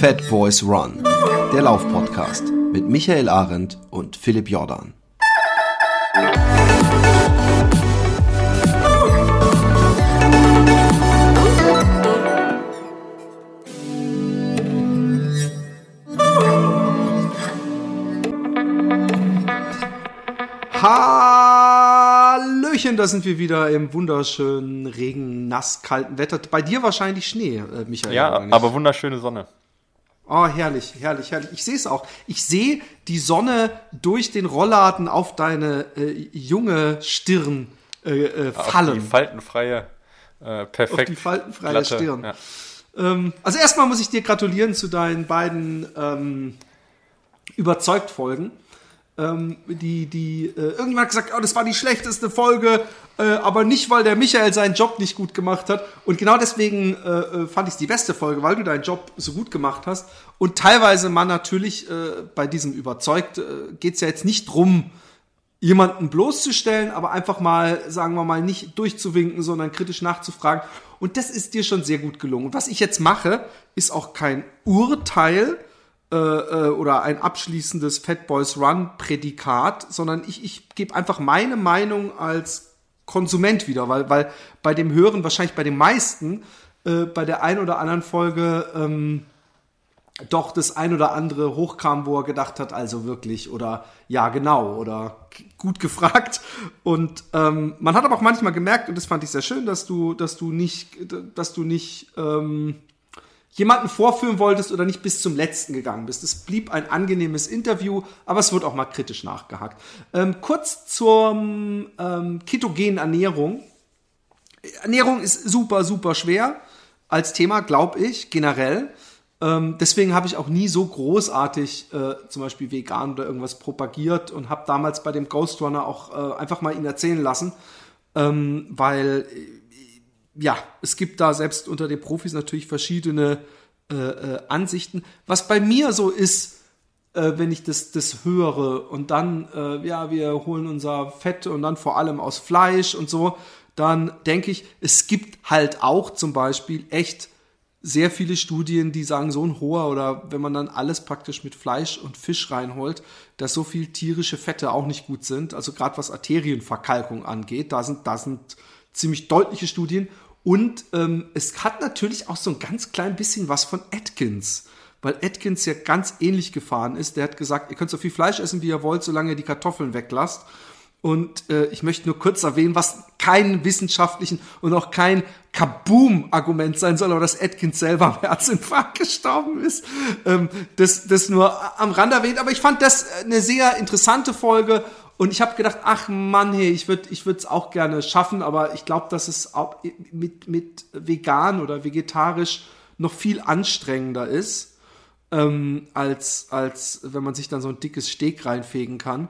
Fat Boys Run, der Laufpodcast mit Michael Arendt und Philipp Jordan. Hallöchen, da sind wir wieder im wunderschönen, regen, nass, kalten Wetter. Bei dir wahrscheinlich Schnee, äh, Michael. Ja, aber wunderschöne Sonne. Oh, herrlich, herrlich, herrlich. Ich sehe es auch. Ich sehe die Sonne durch den Rollladen auf deine äh, junge Stirn äh, äh, fallen. Auf die faltenfreie, äh, perfekt. Auf die faltenfreie glatte, Stirn. Ja. Ähm, also erstmal muss ich dir gratulieren zu deinen beiden ähm, Überzeugt-Folgen ähm, die, die, äh, irgendjemand gesagt, oh, das war die schlechteste Folge, äh, aber nicht, weil der Michael seinen Job nicht gut gemacht hat. Und genau deswegen äh, äh fand ich es die beste Folge, weil du deinen Job so gut gemacht hast. Und teilweise man natürlich äh, bei diesem überzeugt, äh, geht es ja jetzt nicht drum, jemanden bloßzustellen, aber einfach mal, sagen wir mal, nicht durchzuwinken, sondern kritisch nachzufragen. Und das ist dir schon sehr gut gelungen. Und was ich jetzt mache, ist auch kein Urteil, äh, äh, oder ein abschließendes Fat Boys Run Prädikat, sondern ich, ich gebe einfach meine Meinung als Konsument wieder, weil, weil bei dem Hören, wahrscheinlich bei den meisten, äh, bei der ein oder anderen Folge ähm, doch das ein oder andere hochkam, wo er gedacht hat, also wirklich, oder ja, genau, oder gut gefragt. Und ähm, man hat aber auch manchmal gemerkt, und das fand ich sehr schön, dass du, dass du nicht, dass du nicht ähm, jemanden vorführen wolltest oder nicht bis zum letzten gegangen bist. Es blieb ein angenehmes Interview, aber es wird auch mal kritisch nachgehakt. Ähm, kurz zur ähm, ketogenen Ernährung. Ernährung ist super, super schwer als Thema, glaube ich, generell. Ähm, deswegen habe ich auch nie so großartig äh, zum Beispiel vegan oder irgendwas propagiert und habe damals bei dem Ghost Runner auch äh, einfach mal ihn erzählen lassen, ähm, weil ja, es gibt da selbst unter den Profis natürlich verschiedene äh, äh, Ansichten. Was bei mir so ist, äh, wenn ich das, das höre und dann, äh, ja, wir holen unser Fett und dann vor allem aus Fleisch und so, dann denke ich, es gibt halt auch zum Beispiel echt sehr viele Studien, die sagen, so ein hoher oder wenn man dann alles praktisch mit Fleisch und Fisch reinholt, dass so viel tierische Fette auch nicht gut sind. Also gerade was Arterienverkalkung angeht, da sind, da sind ziemlich deutliche Studien. Und ähm, es hat natürlich auch so ein ganz klein bisschen was von Atkins, weil Atkins ja ganz ähnlich gefahren ist. Der hat gesagt, ihr könnt so viel Fleisch essen, wie ihr wollt, solange ihr die Kartoffeln weglasst. Und äh, ich möchte nur kurz erwähnen, was kein wissenschaftlichen und auch kein Kaboom-Argument sein soll, aber dass Atkins selber am Herzinfarkt gestorben ist. Ähm, das, das nur am Rand erwähnt. Aber ich fand das eine sehr interessante Folge und ich habe gedacht, ach Mann, hey, ich würde ich es auch gerne schaffen, aber ich glaube, dass es auch mit, mit vegan oder vegetarisch noch viel anstrengender ist, ähm, als, als wenn man sich dann so ein dickes Steak reinfegen kann.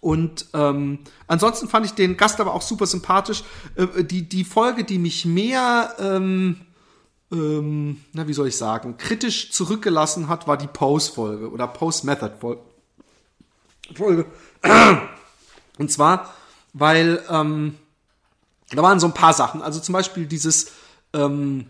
Und ähm, ansonsten fand ich den Gast aber auch super sympathisch. Äh, die, die Folge, die mich mehr, ähm, ähm, na, wie soll ich sagen, kritisch zurückgelassen hat, war die Pose-Folge oder Pose-Method-Folge. Folge. Und zwar, weil ähm, da waren so ein paar Sachen. Also zum Beispiel dieses, ähm,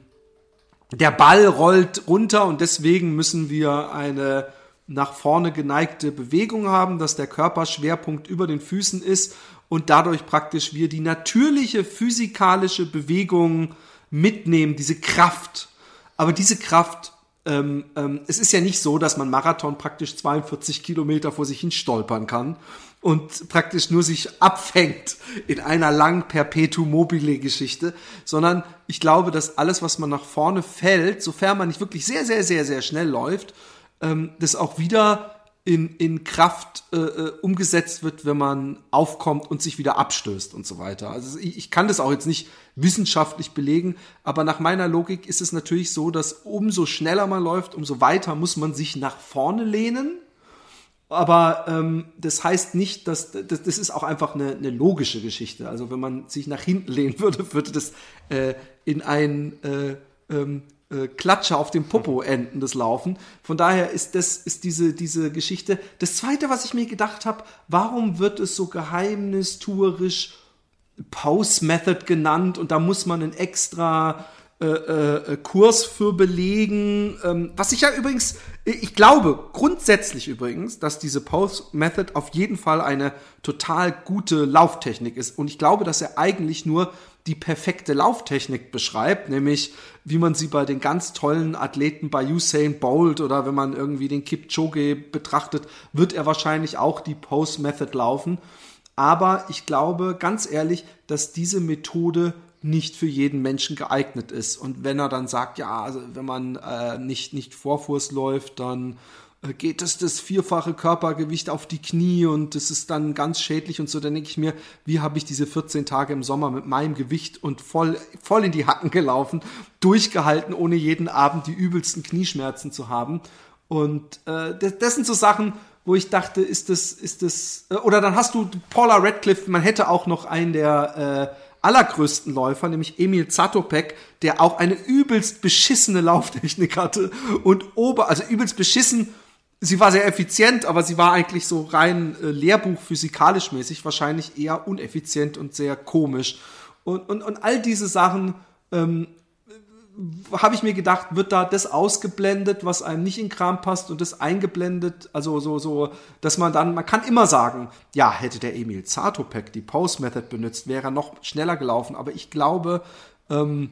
der Ball rollt runter und deswegen müssen wir eine nach vorne geneigte Bewegung haben, dass der Körperschwerpunkt über den Füßen ist und dadurch praktisch wir die natürliche physikalische Bewegung mitnehmen, diese Kraft. Aber diese Kraft ähm, ähm, es ist ja nicht so, dass man Marathon praktisch 42 Kilometer vor sich hin stolpern kann und praktisch nur sich abfängt in einer langen Perpetuum mobile Geschichte, sondern ich glaube, dass alles, was man nach vorne fällt, sofern man nicht wirklich sehr, sehr, sehr, sehr schnell läuft, ähm, das auch wieder in, in Kraft äh, äh, umgesetzt wird, wenn man aufkommt und sich wieder abstößt und so weiter. Also ich, ich kann das auch jetzt nicht wissenschaftlich belegen, aber nach meiner Logik ist es natürlich so, dass umso schneller man läuft, umso weiter muss man sich nach vorne lehnen. Aber ähm, das heißt nicht, dass das, das ist auch einfach eine, eine logische Geschichte. Also wenn man sich nach hinten lehnen würde, würde das äh, in ein äh, ähm, äh, Klatsche auf dem Popo enden, das Laufen. Von daher ist das, ist diese, diese Geschichte. Das zweite, was ich mir gedacht habe, warum wird es so geheimnistuerisch Pause Method genannt und da muss man ein extra äh, äh, Kurs für belegen. Ähm, was ich ja übrigens, ich glaube grundsätzlich übrigens, dass diese Post Method auf jeden Fall eine total gute Lauftechnik ist. Und ich glaube, dass er eigentlich nur die perfekte Lauftechnik beschreibt, nämlich wie man sie bei den ganz tollen Athleten bei Usain Bolt oder wenn man irgendwie den Kipchoge betrachtet, wird er wahrscheinlich auch die Post Method laufen. Aber ich glaube ganz ehrlich, dass diese Methode nicht für jeden Menschen geeignet ist. Und wenn er dann sagt, ja, also wenn man äh, nicht, nicht Vorfuß läuft, dann äh, geht es das vierfache Körpergewicht auf die Knie und das ist dann ganz schädlich und so, dann denke ich mir, wie habe ich diese 14 Tage im Sommer mit meinem Gewicht und voll, voll in die Hacken gelaufen, durchgehalten, ohne jeden Abend die übelsten Knieschmerzen zu haben. Und äh, das, sind so Sachen, wo ich dachte, ist das, ist das, äh, oder dann hast du Paula Radcliffe, man hätte auch noch einen der äh, allergrößten Läufer, nämlich Emil Zatopek, der auch eine übelst beschissene Lauftechnik hatte und ober, also übelst beschissen sie war sehr effizient, aber sie war eigentlich so rein äh, Lehrbuch physikalisch mäßig wahrscheinlich eher uneffizient und sehr komisch. Und, und, und all diese Sachen ähm, habe ich mir gedacht, wird da das ausgeblendet, was einem nicht in Kram passt und das eingeblendet, also so, so, dass man dann, man kann immer sagen, ja, hätte der Emil Zatopek die Post Method benutzt, wäre er noch schneller gelaufen, aber ich glaube, ähm,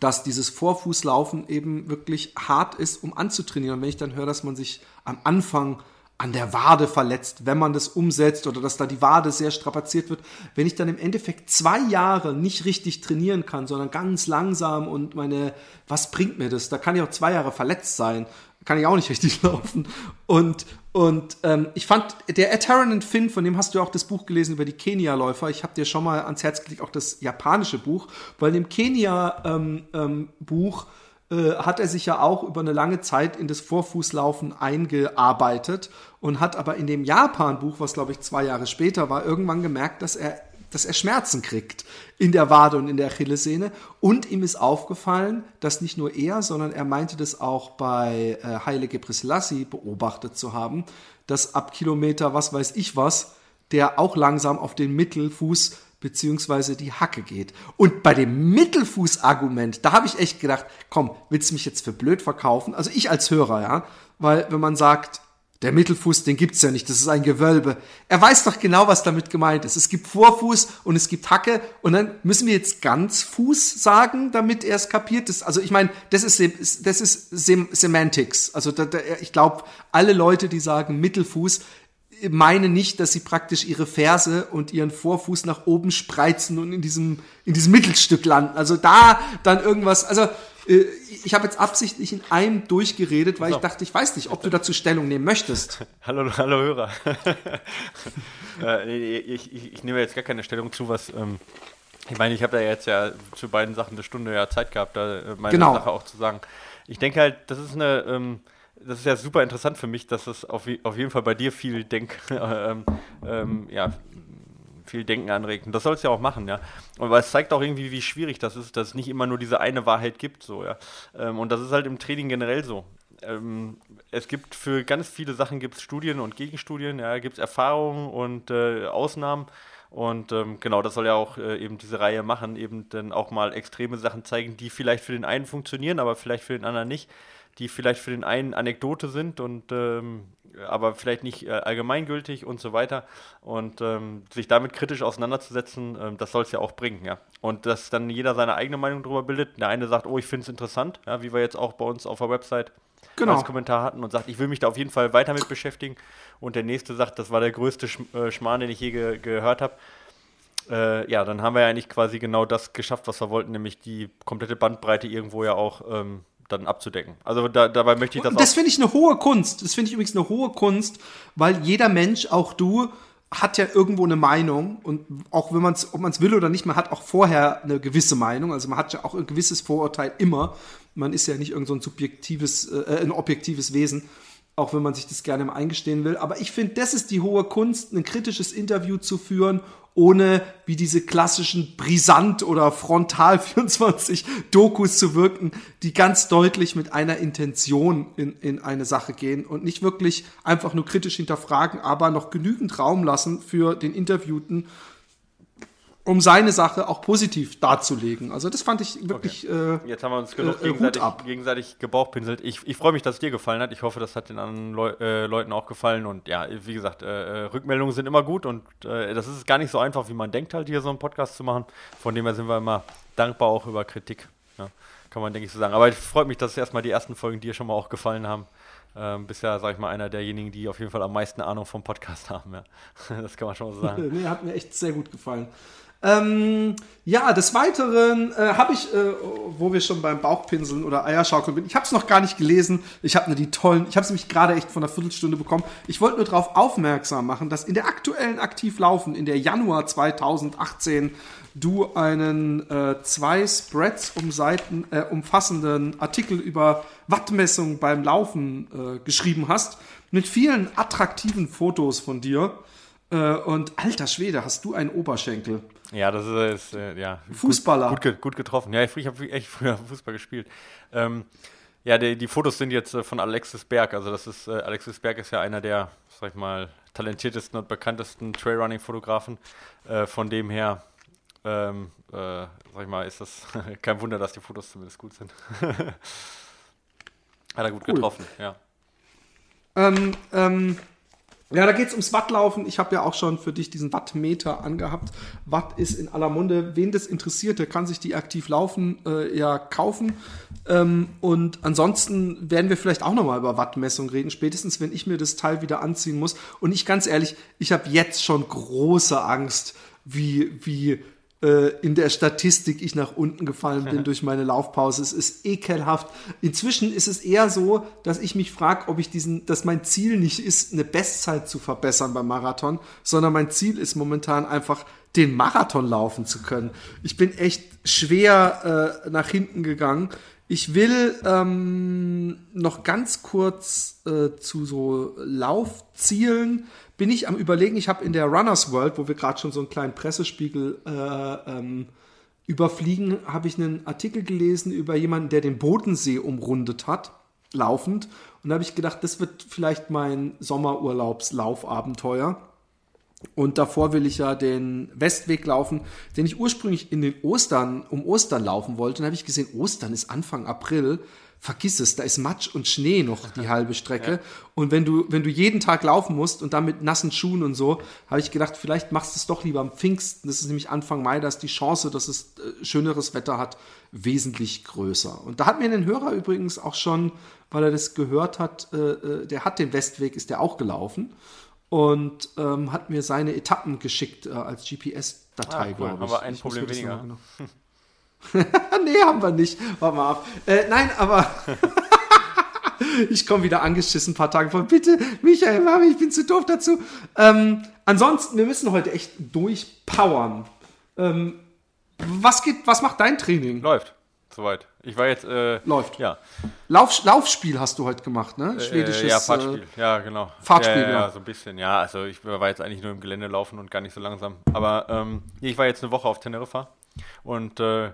dass dieses Vorfußlaufen eben wirklich hart ist, um anzutrainieren. Und wenn ich dann höre, dass man sich am Anfang an der Wade verletzt, wenn man das umsetzt oder dass da die Wade sehr strapaziert wird. Wenn ich dann im Endeffekt zwei Jahre nicht richtig trainieren kann, sondern ganz langsam und meine, was bringt mir das? Da kann ich auch zwei Jahre verletzt sein kann ich auch nicht richtig laufen. Und, und ähm, ich fand, der Ed Heron Finn, von dem hast du auch das Buch gelesen über die Kenia-Läufer. Ich habe dir schon mal ans Herz gelegt, auch das japanische Buch, weil im Kenia-Buch ähm, ähm, äh, hat er sich ja auch über eine lange Zeit in das Vorfußlaufen eingearbeitet und hat aber in dem Japan-Buch, was glaube ich zwei Jahre später war, irgendwann gemerkt, dass er dass er Schmerzen kriegt in der Wade und in der Achillessehne. Und ihm ist aufgefallen, dass nicht nur er, sondern er meinte das auch bei äh, Haile Gebrselassie beobachtet zu haben, dass ab Kilometer was weiß ich was, der auch langsam auf den Mittelfuß beziehungsweise die Hacke geht. Und bei dem Mittelfuß-Argument, da habe ich echt gedacht, komm, willst du mich jetzt für blöd verkaufen? Also ich als Hörer, ja, weil wenn man sagt, der Mittelfuß, den gibt's ja nicht, das ist ein Gewölbe. Er weiß doch genau, was damit gemeint ist. Es gibt Vorfuß und es gibt Hacke und dann müssen wir jetzt ganz Fuß sagen, damit er es kapiert. Das, also ich meine, das ist, das ist Sem Semantics. Also da, da, ich glaube, alle Leute, die sagen Mittelfuß, meinen nicht, dass sie praktisch ihre Ferse und ihren Vorfuß nach oben spreizen und in diesem, in diesem Mittelstück landen. Also da dann irgendwas, also äh, ich habe jetzt absichtlich in einem durchgeredet, weil so. ich dachte, ich weiß nicht, ob du dazu Stellung nehmen möchtest. hallo, hallo Hörer. äh, ich, ich, ich, nehme jetzt gar keine Stellung zu, was. Ähm, ich meine, ich habe da jetzt ja zu beiden Sachen eine Stunde ja Zeit gehabt, da äh, meine genau. Sache auch zu sagen. Ich denke halt, das ist eine. Ähm, das ist ja super interessant für mich, dass es auf, auf jeden Fall bei dir viel Denk, ähm, ähm, ja, viel Denken anregt. Und das soll es ja auch machen, ja. Aber es zeigt auch irgendwie, wie schwierig das ist, dass es nicht immer nur diese eine Wahrheit gibt, so, ja. Ähm, und das ist halt im Training generell so. Ähm, es gibt für ganz viele Sachen gibt Studien und Gegenstudien, ja, gibt es Erfahrungen und äh, Ausnahmen. Und ähm, genau, das soll ja auch äh, eben diese Reihe machen, eben dann auch mal extreme Sachen zeigen, die vielleicht für den einen funktionieren, aber vielleicht für den anderen nicht, die vielleicht für den einen Anekdote sind und ähm, aber vielleicht nicht äh, allgemeingültig und so weiter. Und ähm, sich damit kritisch auseinanderzusetzen, ähm, das soll es ja auch bringen, ja. Und dass dann jeder seine eigene Meinung darüber bildet. Der eine sagt, oh, ich finde es interessant, ja, wie wir jetzt auch bei uns auf der Website genau. als Kommentar hatten und sagt, ich will mich da auf jeden Fall weiter mit beschäftigen. Und der nächste sagt, das war der größte Sch äh, Schmarrn, den ich je ge gehört habe. Äh, ja, dann haben wir ja eigentlich quasi genau das geschafft, was wir wollten, nämlich die komplette Bandbreite irgendwo ja auch ähm, dann abzudecken. Also da, dabei möchte ich das. Das finde ich eine hohe Kunst. Das finde ich übrigens eine hohe Kunst, weil jeder Mensch, auch du, hat ja irgendwo eine Meinung und auch wenn man es, ob man es will oder nicht, man hat auch vorher eine gewisse Meinung. Also man hat ja auch ein gewisses Vorurteil immer. Man ist ja nicht irgend so ein subjektives, äh, ein objektives Wesen auch wenn man sich das gerne mal eingestehen will. Aber ich finde, das ist die hohe Kunst, ein kritisches Interview zu führen, ohne wie diese klassischen Brisant- oder Frontal-24-Dokus zu wirken, die ganz deutlich mit einer Intention in, in eine Sache gehen und nicht wirklich einfach nur kritisch hinterfragen, aber noch genügend Raum lassen für den Interviewten, um seine Sache auch positiv darzulegen. Also das fand ich wirklich. Okay. Äh, Jetzt haben wir uns genug äh, gegenseitig, gegenseitig gebauchpinselt. Ich, ich freue mich, dass es dir gefallen hat. Ich hoffe, das hat den anderen Leu äh, Leuten auch gefallen. Und ja, wie gesagt, äh, äh, Rückmeldungen sind immer gut und äh, das ist gar nicht so einfach, wie man denkt, halt hier so einen Podcast zu machen. Von dem her sind wir immer dankbar auch über Kritik. Ja, kann man, denke ich, so sagen. Aber es freut mich, dass erstmal die ersten Folgen dir schon mal auch gefallen haben. Ähm, bist ja, sag ich mal, einer derjenigen, die auf jeden Fall am meisten Ahnung vom Podcast haben. Ja. Das kann man schon so sagen. nee, hat mir echt sehr gut gefallen. Ähm, ja, des Weiteren äh, habe ich, äh, wo wir schon beim Bauchpinseln oder Eierschaukeln bin, ich habe es noch gar nicht gelesen. Ich habe nur die tollen, ich habe es nämlich gerade echt von einer Viertelstunde bekommen. Ich wollte nur darauf aufmerksam machen, dass in der aktuellen Aktivlaufen, in der Januar 2018, du einen äh, zwei Spreads um Seiten, äh, umfassenden Artikel über Wattmessung beim Laufen äh, geschrieben hast, mit vielen attraktiven Fotos von dir. Äh, und alter Schwede, hast du einen Oberschenkel. Ja, das ist, äh, ja. Fußballer. Gut, gut, gut, getroffen. Ja, ich, habe echt früher Fußball gespielt. Ähm, ja, die, die, Fotos sind jetzt äh, von Alexis Berg. Also das ist, äh, Alexis Berg ist ja einer der, sag ich mal, talentiertesten und bekanntesten Trailrunning-Fotografen. Äh, von dem her, ähm, äh, sag ich mal, ist das kein Wunder, dass die Fotos zumindest gut sind. Hat er gut cool. getroffen, ja. Ähm, ähm, ja, da geht es ums Wattlaufen. Ich habe ja auch schon für dich diesen Wattmeter angehabt. Watt ist in aller Munde. Wen das interessiert, der kann sich die aktiv laufen äh, ja kaufen. Ähm, und ansonsten werden wir vielleicht auch nochmal über Wattmessung reden, spätestens wenn ich mir das Teil wieder anziehen muss. Und ich ganz ehrlich, ich habe jetzt schon große Angst, wie, wie in der Statistik ich nach unten gefallen bin durch meine Laufpause. Es ist ekelhaft. Inzwischen ist es eher so, dass ich mich frage, ob ich diesen, dass mein Ziel nicht ist, eine Bestzeit zu verbessern beim Marathon, sondern mein Ziel ist momentan einfach, den Marathon laufen zu können. Ich bin echt schwer äh, nach hinten gegangen. Ich will ähm, noch ganz kurz äh, zu so Laufzielen bin ich am überlegen, ich habe in der Runners World, wo wir gerade schon so einen kleinen Pressespiegel äh, ähm, überfliegen, habe ich einen Artikel gelesen über jemanden, der den Bodensee umrundet hat, laufend. Und da habe ich gedacht, das wird vielleicht mein Sommerurlaubslaufabenteuer. Und davor will ich ja den Westweg laufen, den ich ursprünglich in den Ostern, um Ostern laufen wollte. Und dann habe ich gesehen, Ostern ist Anfang April vergiss es, da ist Matsch und Schnee noch die halbe Strecke. Ja. Und wenn du, wenn du jeden Tag laufen musst und dann mit nassen Schuhen und so, habe ich gedacht, vielleicht machst du es doch lieber am Pfingsten. Das ist nämlich Anfang Mai, da ist die Chance, dass es äh, schöneres Wetter hat, wesentlich größer. Und da hat mir ein Hörer übrigens auch schon, weil er das gehört hat, äh, äh der hat den Westweg, ist der auch gelaufen und ähm, hat mir seine Etappen geschickt äh, als GPS-Datei, ah, cool. Aber ein ich Problem weniger. nee, haben wir nicht. Warte mal ab. Äh, nein, aber ich komme wieder angeschissen ein paar Tage vor. Bitte, Michael, Mami, ich bin zu doof dazu. Ähm, ansonsten, wir müssen heute echt durchpowern. Ähm, was geht, was macht dein Training? Läuft. Soweit. Ich war jetzt. Äh, Läuft. Ja. Lauf, Laufspiel hast du heute gemacht, ne? Äh, Schwedisches. Äh, ja, Fahrtspiel. Äh, ja, genau. Fahrtspiel, ja, ja, ja, so ein bisschen. Ja, also ich war jetzt eigentlich nur im Gelände laufen und gar nicht so langsam. Aber ähm, ich war jetzt eine Woche auf Teneriffa und äh,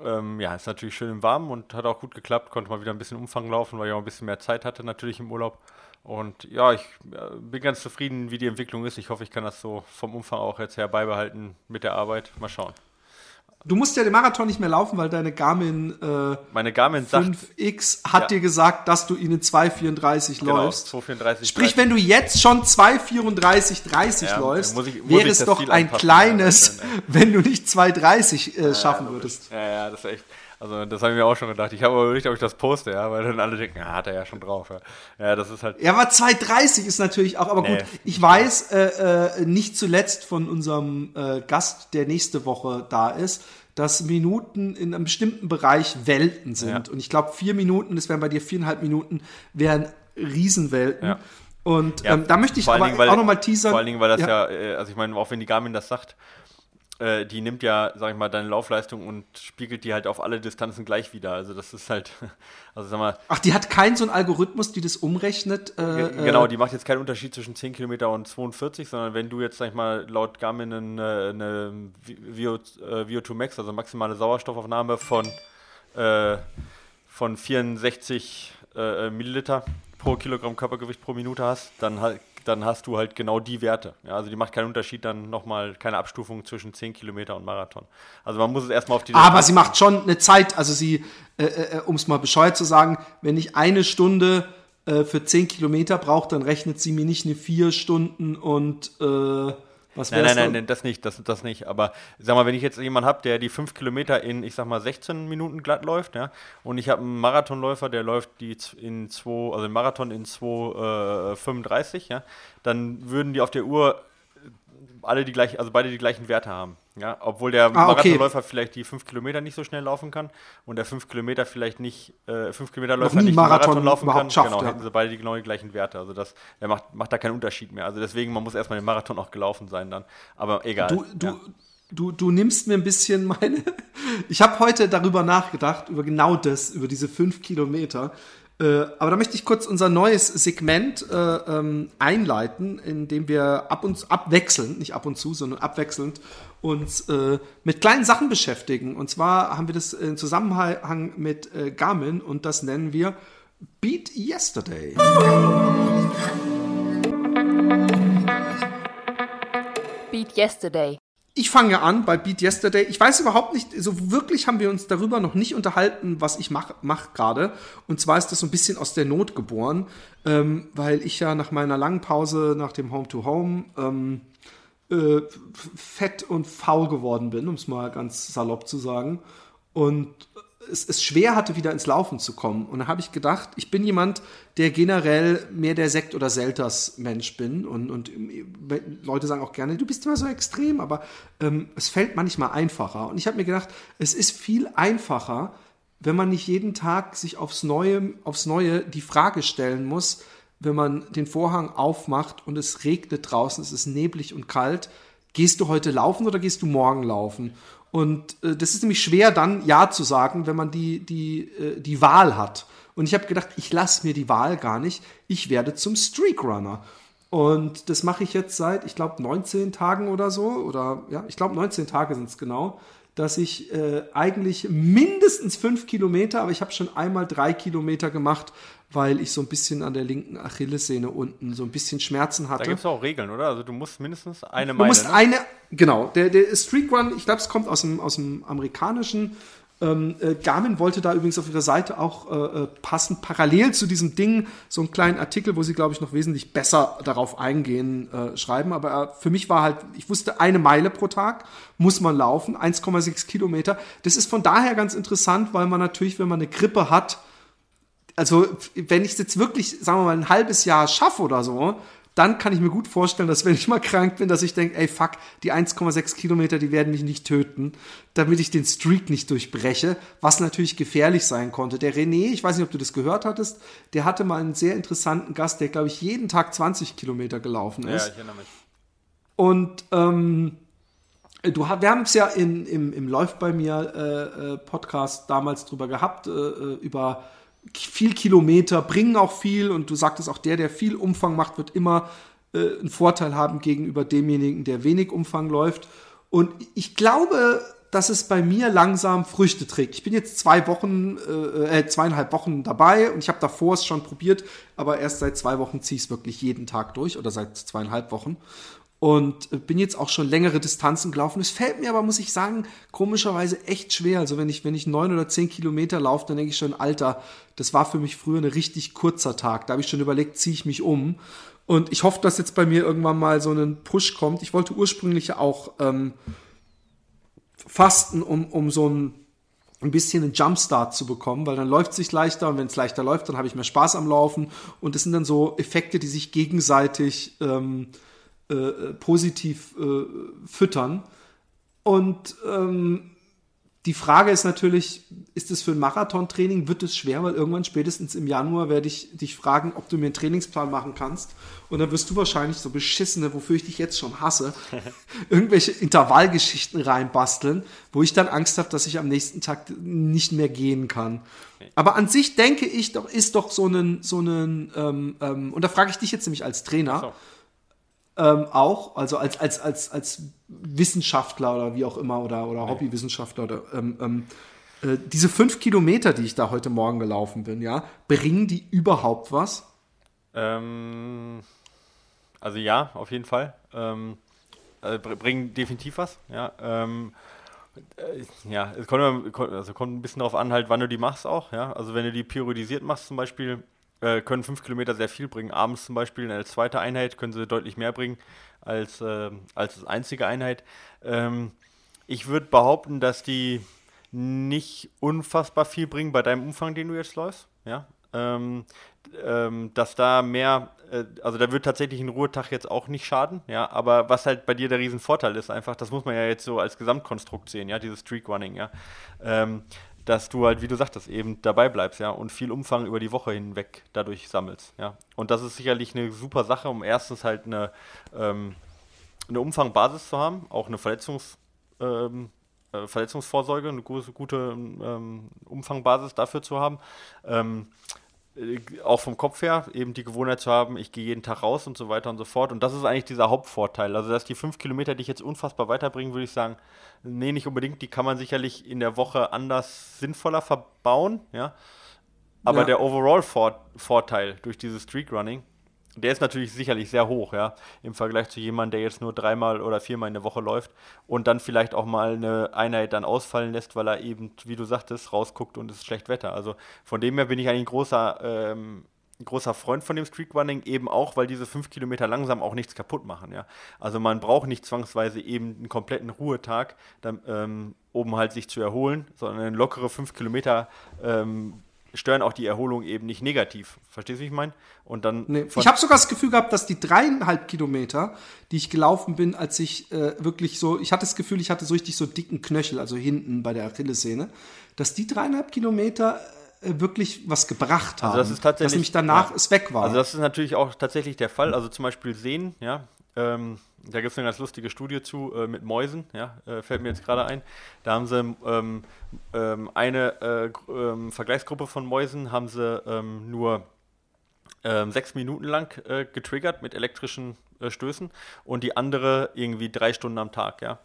ähm, ja, ist natürlich schön im Warmen und hat auch gut geklappt. Konnte mal wieder ein bisschen Umfang laufen, weil ich auch ein bisschen mehr Zeit hatte, natürlich im Urlaub. Und ja, ich äh, bin ganz zufrieden, wie die Entwicklung ist. Ich hoffe, ich kann das so vom Umfang auch jetzt her beibehalten mit der Arbeit. Mal schauen. Du musst ja den Marathon nicht mehr laufen, weil deine Garmin, äh, Meine Garmin 5X hat ja. dir gesagt, dass du ihn in 2,34 genau, läufst. 2,34. Sprich, 30. wenn du jetzt schon 2,34,30 ja, läufst, ich, wäre es doch ein kleines, ja, wenn du nicht 2,30 äh, schaffen würdest. Ja, ja, das ist echt. Also das habe ich mir auch schon gedacht. Ich habe aber überlegt, ob ich das poste, ja, weil dann alle denken, ja, hat er ja schon drauf. Ja, ja das ist halt. Ja, aber 2,30 ist natürlich auch, aber nee, gut, ich weiß äh, äh, nicht zuletzt von unserem äh, Gast, der nächste Woche da ist, dass Minuten in einem bestimmten Bereich Welten sind. Ja. Und ich glaube, vier Minuten, das wären bei dir viereinhalb Minuten, wären Riesenwelten. Ja. Und ja, ähm, da möchte ich aber Dingen, weil, auch nochmal teasern. Vor allen Dingen, weil das ja, äh, also ich meine, auch wenn die Garmin das sagt, äh, die nimmt ja, sag ich mal, deine Laufleistung und spiegelt die halt auf alle Distanzen gleich wieder. Also das ist halt, also sag mal. Ach, die hat keinen so einen Algorithmus, die das umrechnet? Äh, genau, äh, die macht jetzt keinen Unterschied zwischen 10 Kilometer und 42, sondern wenn du jetzt, sag ich mal, laut Garmin eine, eine VO, VO2 Max, also maximale Sauerstoffaufnahme von, äh, von 64 äh, Milliliter pro Kilogramm Körpergewicht pro Minute hast, dann halt dann hast du halt genau die Werte. Ja, also die macht keinen Unterschied, dann nochmal keine Abstufung zwischen 10 Kilometer und Marathon. Also man muss es erstmal auf die. Aber sie macht schon eine Zeit, also sie, äh, äh, um es mal bescheuert zu sagen, wenn ich eine Stunde äh, für 10 Kilometer brauche, dann rechnet sie mir nicht eine 4 Stunden und äh, was nein, nein, nein, nein, das nicht, das, das nicht. Aber sag mal, wenn ich jetzt jemanden habe, der die 5 Kilometer in, ich sag mal, 16 Minuten glatt läuft, ja, und ich habe einen Marathonläufer, der läuft die in 2, also den Marathon in 2,35, äh, ja, dann würden die auf der Uhr alle die gleichen, also beide die gleichen Werte haben. Ja, obwohl der ah, Marathonläufer okay. vielleicht die 5 Kilometer nicht so schnell laufen kann und der 5 Kilometer vielleicht nicht, äh, 5 Kilometerläufer nicht Marathon, Marathon laufen kann, schafft, genau, ja. hätten sie beide die genau die gleichen Werte. Also das der macht, macht da keinen Unterschied mehr. Also deswegen, man muss erstmal den Marathon auch gelaufen sein dann. Aber egal. Du, du, ja. du, du nimmst mir ein bisschen meine. ich habe heute darüber nachgedacht, über genau das, über diese 5 Kilometer. Äh, aber da möchte ich kurz unser neues Segment äh, ähm, einleiten, in dem wir ab und abwechselnd, nicht ab und zu, sondern abwechselnd uns äh, mit kleinen Sachen beschäftigen. Und zwar haben wir das in Zusammenhang mit äh, Garmin und das nennen wir Beat Yesterday. Beat Yesterday. Ich fange an bei Beat Yesterday. Ich weiß überhaupt nicht, so wirklich haben wir uns darüber noch nicht unterhalten, was ich mache mach gerade. Und zwar ist das so ein bisschen aus der Not geboren, ähm, weil ich ja nach meiner langen Pause nach dem Home-to-Home ähm, äh, fett und faul geworden bin, um es mal ganz salopp zu sagen. Und es, es schwer hatte, wieder ins Laufen zu kommen. Und da habe ich gedacht, ich bin jemand, der generell mehr der Sekt- oder Selters-Mensch bin. Und, und Leute sagen auch gerne, du bist immer so extrem, aber ähm, es fällt manchmal einfacher. Und ich habe mir gedacht, es ist viel einfacher, wenn man nicht jeden Tag sich aufs Neue, aufs Neue die Frage stellen muss, wenn man den Vorhang aufmacht und es regnet draußen, es ist neblig und kalt, gehst du heute laufen oder gehst du morgen laufen? Und äh, das ist nämlich schwer dann Ja zu sagen, wenn man die, die, äh, die Wahl hat. Und ich habe gedacht, ich lasse mir die Wahl gar nicht. Ich werde zum Streakrunner. Und das mache ich jetzt seit, ich glaube, 19 Tagen oder so. Oder ja, ich glaube, 19 Tage sind es genau. Dass ich äh, eigentlich mindestens fünf Kilometer, aber ich habe schon einmal drei Kilometer gemacht, weil ich so ein bisschen an der linken Achillessehne unten so ein bisschen Schmerzen hatte. Da gibt es auch Regeln, oder? Also du musst mindestens eine Meile. Du musst ne? eine, genau. Der, der Streak Run, ich glaube, es kommt aus dem, aus dem amerikanischen. Ähm, äh, Garmin wollte da übrigens auf ihrer Seite auch äh, äh, passend parallel zu diesem Ding so einen kleinen Artikel, wo sie, glaube ich, noch wesentlich besser darauf eingehen, äh, schreiben. Aber äh, für mich war halt, ich wusste, eine Meile pro Tag muss man laufen, 1,6 Kilometer. Das ist von daher ganz interessant, weil man natürlich, wenn man eine Grippe hat, also wenn ich es jetzt wirklich, sagen wir mal, ein halbes Jahr schaffe oder so, dann kann ich mir gut vorstellen, dass wenn ich mal krank bin, dass ich denke, ey fuck, die 1,6 Kilometer, die werden mich nicht töten, damit ich den Streak nicht durchbreche, was natürlich gefährlich sein konnte. Der René, ich weiß nicht, ob du das gehört hattest, der hatte mal einen sehr interessanten Gast, der, glaube ich, jeden Tag 20 Kilometer gelaufen ist. Ja, ich erinnere mich. Und ähm, du, wir haben es ja in, im, im Läuft bei mir äh, äh, Podcast damals drüber gehabt, äh, äh über viel Kilometer bringen auch viel und du sagtest auch, der, der viel Umfang macht, wird immer äh, einen Vorteil haben gegenüber demjenigen, der wenig Umfang läuft. Und ich glaube, dass es bei mir langsam Früchte trägt. Ich bin jetzt zwei Wochen, äh, äh zweieinhalb Wochen dabei und ich habe davor es schon probiert, aber erst seit zwei Wochen ziehe ich es wirklich jeden Tag durch oder seit zweieinhalb Wochen und bin jetzt auch schon längere Distanzen gelaufen. Es fällt mir aber, muss ich sagen, komischerweise echt schwer. Also wenn ich, wenn ich neun oder zehn Kilometer laufe, dann denke ich schon, Alter, das war für mich früher ein richtig kurzer Tag. Da habe ich schon überlegt, ziehe ich mich um. Und ich hoffe, dass jetzt bei mir irgendwann mal so ein Push kommt. Ich wollte ursprünglich ja auch ähm, fasten, um, um so ein, ein bisschen einen Jumpstart zu bekommen, weil dann läuft es sich leichter und wenn es leichter läuft, dann habe ich mehr Spaß am Laufen. Und das sind dann so Effekte, die sich gegenseitig ähm, äh, positiv äh, füttern. Und ähm, die Frage ist natürlich, ist es für ein Marathontraining, wird es schwer, weil irgendwann spätestens im Januar werde ich dich fragen, ob du mir einen Trainingsplan machen kannst. Und dann wirst du wahrscheinlich so beschissene, wofür ich dich jetzt schon hasse, irgendwelche Intervallgeschichten reinbasteln, wo ich dann Angst habe, dass ich am nächsten Tag nicht mehr gehen kann. Aber an sich denke ich doch, ist doch so ein, so ein, ähm, ähm, und da frage ich dich jetzt nämlich als Trainer, so ähm, auch, also als, als, als, als Wissenschaftler oder wie auch immer oder, oder Hobbywissenschaftler oder ähm, ähm, äh, diese fünf Kilometer, die ich da heute Morgen gelaufen bin, ja, bringen die überhaupt was? Ähm, also ja, auf jeden Fall. Also bringen definitiv was. Ja, ähm, äh, ja, es kommt, also kommt ein bisschen darauf an, halt, wann du die machst auch. Ja, also wenn du die periodisiert machst zum Beispiel, äh, können fünf Kilometer sehr viel bringen. Abends zum Beispiel eine zweite Einheit können sie deutlich mehr bringen als, äh, als einzige Einheit. Ähm, ich würde behaupten, dass die nicht unfassbar viel bringen bei deinem Umfang, den du jetzt läufst. Ja, ähm, ähm, dass da mehr, äh, also da wird tatsächlich ein Ruhetag jetzt auch nicht schaden, ja, aber was halt bei dir der Riesenvorteil ist, einfach, das muss man ja jetzt so als Gesamtkonstrukt sehen, ja, dieses Streak Running, ja, ähm, dass du halt, wie du sagtest, eben dabei bleibst, ja, und viel Umfang über die Woche hinweg dadurch sammelst, ja, und das ist sicherlich eine super Sache, um erstens halt eine, ähm, eine Umfangbasis zu haben, auch eine Verletzungs, ähm, äh, Verletzungsvorsorge, eine gute, gute ähm, Umfangbasis dafür zu haben. Äh, auch vom Kopf her eben die Gewohnheit zu haben, ich gehe jeden Tag raus und so weiter und so fort. Und das ist eigentlich dieser Hauptvorteil. Also, dass die fünf Kilometer dich jetzt unfassbar weiterbringen, würde ich sagen, nee, nicht unbedingt. Die kann man sicherlich in der Woche anders sinnvoller verbauen, ja. Aber ja. der Overall-Vorteil durch dieses Streak Running der ist natürlich sicherlich sehr hoch, ja, im Vergleich zu jemandem, der jetzt nur dreimal oder viermal in der Woche läuft und dann vielleicht auch mal eine Einheit dann ausfallen lässt, weil er eben, wie du sagtest, rausguckt und es ist schlecht Wetter. Also von dem her bin ich eigentlich ein großer, ähm, großer Freund von dem Streakrunning, eben auch, weil diese fünf Kilometer langsam auch nichts kaputt machen, ja. Also man braucht nicht zwangsweise eben einen kompletten Ruhetag, dann, ähm, um halt sich zu erholen, sondern eine lockere fünf Kilometer ähm, stören auch die Erholung eben nicht negativ. Verstehst du, wie ich meine? Und dann. Nee. Ich habe sogar das Gefühl gehabt, dass die dreieinhalb Kilometer, die ich gelaufen bin, als ich äh, wirklich so, ich hatte das Gefühl, ich hatte so richtig so dicken Knöchel, also hinten bei der Achillessehne, dass die dreieinhalb Kilometer äh, wirklich was gebracht haben. Also das ist tatsächlich, dass nämlich danach ja. es weg war. Also das ist natürlich auch tatsächlich der Fall. Also zum Beispiel Sehen, ja, ähm, da gibt es eine ganz lustige Studie zu äh, mit Mäusen, ja, äh, fällt mir jetzt gerade ein. Da haben sie ähm, ähm, eine äh, ähm, Vergleichsgruppe von Mäusen, haben sie ähm, nur ähm, sechs Minuten lang äh, getriggert mit elektrischen äh, Stößen und die andere irgendwie drei Stunden am Tag, ja.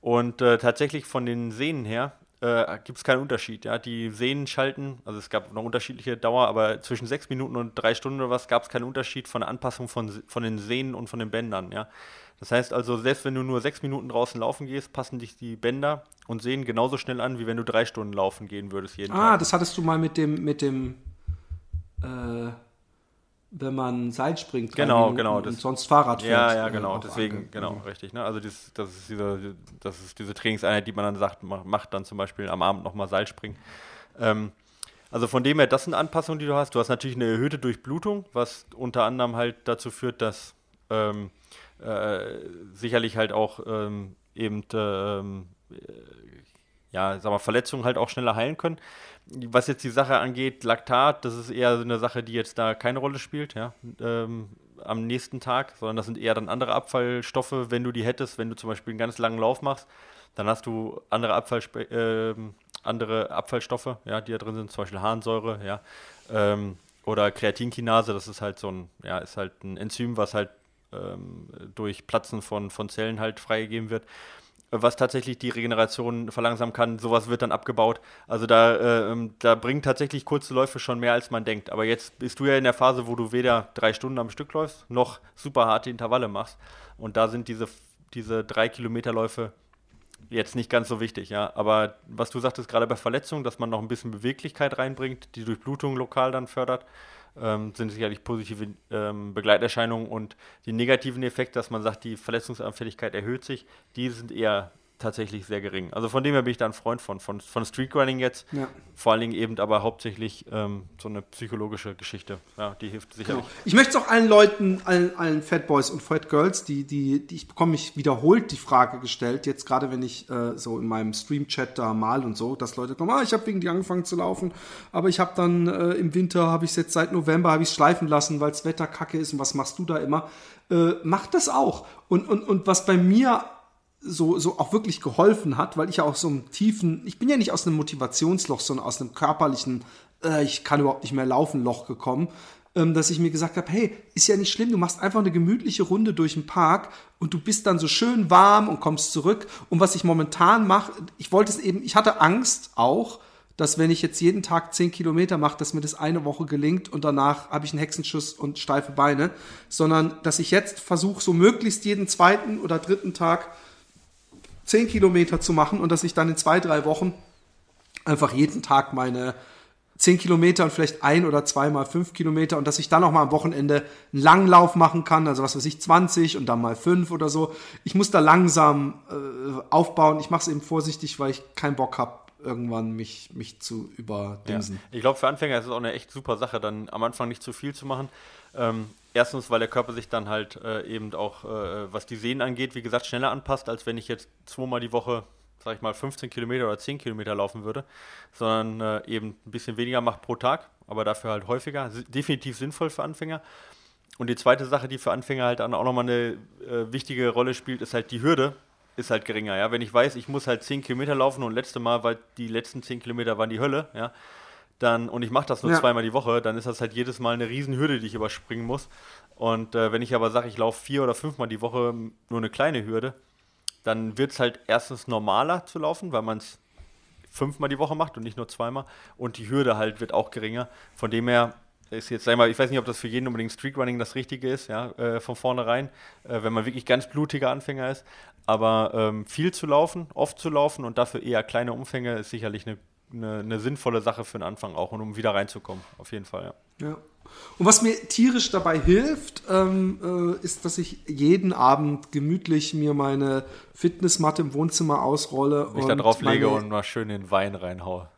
Und äh, tatsächlich von den Sehnen her äh, gibt es keinen Unterschied. Ja? Die Sehnen schalten, also es gab noch unterschiedliche Dauer, aber zwischen sechs Minuten und drei Stunden oder was gab es keinen Unterschied von der Anpassung von, von den Sehnen und von den Bändern. Ja? Das heißt also, selbst wenn du nur sechs Minuten draußen laufen gehst, passen dich die Bänder und Sehnen genauso schnell an, wie wenn du drei Stunden laufen gehen würdest jeden ah, Tag. Ah, das hattest du mal mit dem, mit dem äh wenn man Seil springt. Genau, genau. Und sonst Fahrrad fährt. Ja, ja, genau. Deswegen, genau, mhm. richtig. Ne? Also das, das, ist diese, das ist diese Trainingseinheit, die man dann sagt, macht dann zum Beispiel am Abend nochmal Seilspringen. Ähm, also von dem her, das sind Anpassungen, die du hast. Du hast natürlich eine erhöhte Durchblutung, was unter anderem halt dazu führt, dass ähm, äh, sicherlich halt auch ähm, eben äh, ja, sag mal, Verletzungen halt auch schneller heilen können. Was jetzt die Sache angeht, Laktat, das ist eher so eine Sache, die jetzt da keine Rolle spielt, ja, ähm, am nächsten Tag, sondern das sind eher dann andere Abfallstoffe, wenn du die hättest, wenn du zum Beispiel einen ganz langen Lauf machst, dann hast du andere, Abfallspe äh, andere Abfallstoffe, ja, die da drin sind, zum Beispiel Harnsäure, ja, ähm, oder Kreatinkinase, das ist halt so ein, ja, ist halt ein Enzym, was halt ähm, durch Platzen von, von Zellen halt freigegeben wird was tatsächlich die Regeneration verlangsamen kann. Sowas wird dann abgebaut. Also da, äh, ähm, da bringen tatsächlich kurze Läufe schon mehr, als man denkt. Aber jetzt bist du ja in der Phase, wo du weder drei Stunden am Stück läufst, noch super harte Intervalle machst. Und da sind diese, diese drei Kilometerläufe jetzt nicht ganz so wichtig, ja. Aber was du sagtest, gerade bei Verletzungen, dass man noch ein bisschen Beweglichkeit reinbringt, die Durchblutung lokal dann fördert, ähm, sind sicherlich positive ähm, Begleiterscheinungen und die negativen Effekte, dass man sagt, die Verletzungsanfälligkeit erhöht sich, die sind eher tatsächlich sehr gering. Also von dem her bin ich da ein Freund von, von, von Streetrunning jetzt. Ja. Vor allen Dingen eben aber hauptsächlich ähm, so eine psychologische Geschichte. Ja, die hilft sicherlich. Genau. Ich möchte es auch allen Leuten, allen, allen Fat Boys und Fat Girls, die, die, die ich bekomme mich wiederholt die Frage gestellt, jetzt gerade wenn ich äh, so in meinem Stream-Chat da mal und so, dass Leute kommen, ah, ich habe wegen dir angefangen zu laufen, aber ich habe dann äh, im Winter, habe ich es jetzt seit November, habe ich es schleifen lassen, weil das Wetter kacke ist und was machst du da immer? Äh, mach das auch. Und, und, und was bei mir so, so auch wirklich geholfen hat, weil ich ja auch so einem tiefen, ich bin ja nicht aus einem Motivationsloch, sondern aus einem körperlichen, äh, ich kann überhaupt nicht mehr laufen, Loch gekommen, ähm, dass ich mir gesagt habe, hey, ist ja nicht schlimm, du machst einfach eine gemütliche Runde durch den Park und du bist dann so schön warm und kommst zurück. Und was ich momentan mache, ich wollte es eben, ich hatte Angst auch, dass wenn ich jetzt jeden Tag 10 Kilometer mache, dass mir das eine Woche gelingt und danach habe ich einen Hexenschuss und steife Beine, sondern dass ich jetzt versuche, so möglichst jeden zweiten oder dritten Tag 10 Kilometer zu machen und dass ich dann in zwei, drei Wochen einfach jeden Tag meine 10 Kilometer und vielleicht ein oder zweimal fünf Kilometer und dass ich dann auch mal am Wochenende einen Langlauf machen kann, also was weiß ich, 20 und dann mal fünf oder so. Ich muss da langsam äh, aufbauen. Ich mache es eben vorsichtig, weil ich keinen Bock habe, irgendwann mich, mich zu überdimsen. Ja. Ich glaube, für Anfänger ist es auch eine echt super Sache, dann am Anfang nicht zu viel zu machen. Ähm, erstens, weil der Körper sich dann halt äh, eben auch, äh, was die Sehnen angeht, wie gesagt, schneller anpasst, als wenn ich jetzt zweimal die Woche sag ich mal, 15 Kilometer oder 10 Kilometer laufen würde, sondern äh, eben ein bisschen weniger macht pro Tag, aber dafür halt häufiger. Definitiv sinnvoll für Anfänger. Und die zweite Sache, die für Anfänger halt auch nochmal eine äh, wichtige Rolle spielt, ist halt die Hürde, ist halt geringer. Ja? Wenn ich weiß, ich muss halt 10 Kilometer laufen und letzte Mal, weil die letzten 10 Kilometer waren die Hölle, ja, dann, und ich mache das nur ja. zweimal die Woche, dann ist das halt jedes Mal eine riesen Hürde, die ich überspringen muss. Und äh, wenn ich aber sage, ich laufe vier oder fünfmal die Woche nur eine kleine Hürde, dann wird es halt erstens normaler zu laufen, weil man es fünfmal die Woche macht und nicht nur zweimal. Und die Hürde halt wird auch geringer. Von dem her ist jetzt, sag mal, ich weiß nicht, ob das für jeden unbedingt Streetrunning das Richtige ist, ja, äh, von vornherein, äh, wenn man wirklich ganz blutiger Anfänger ist. Aber ähm, viel zu laufen, oft zu laufen und dafür eher kleine Umfänge ist sicherlich eine, eine, eine sinnvolle Sache für den Anfang auch und um wieder reinzukommen, auf jeden Fall, ja. Ja. Und was mir tierisch dabei hilft, ähm, äh, ist, dass ich jeden Abend gemütlich mir meine Fitnessmatte im Wohnzimmer ausrolle. Mich da drauf lege und mal schön den Wein reinhaue.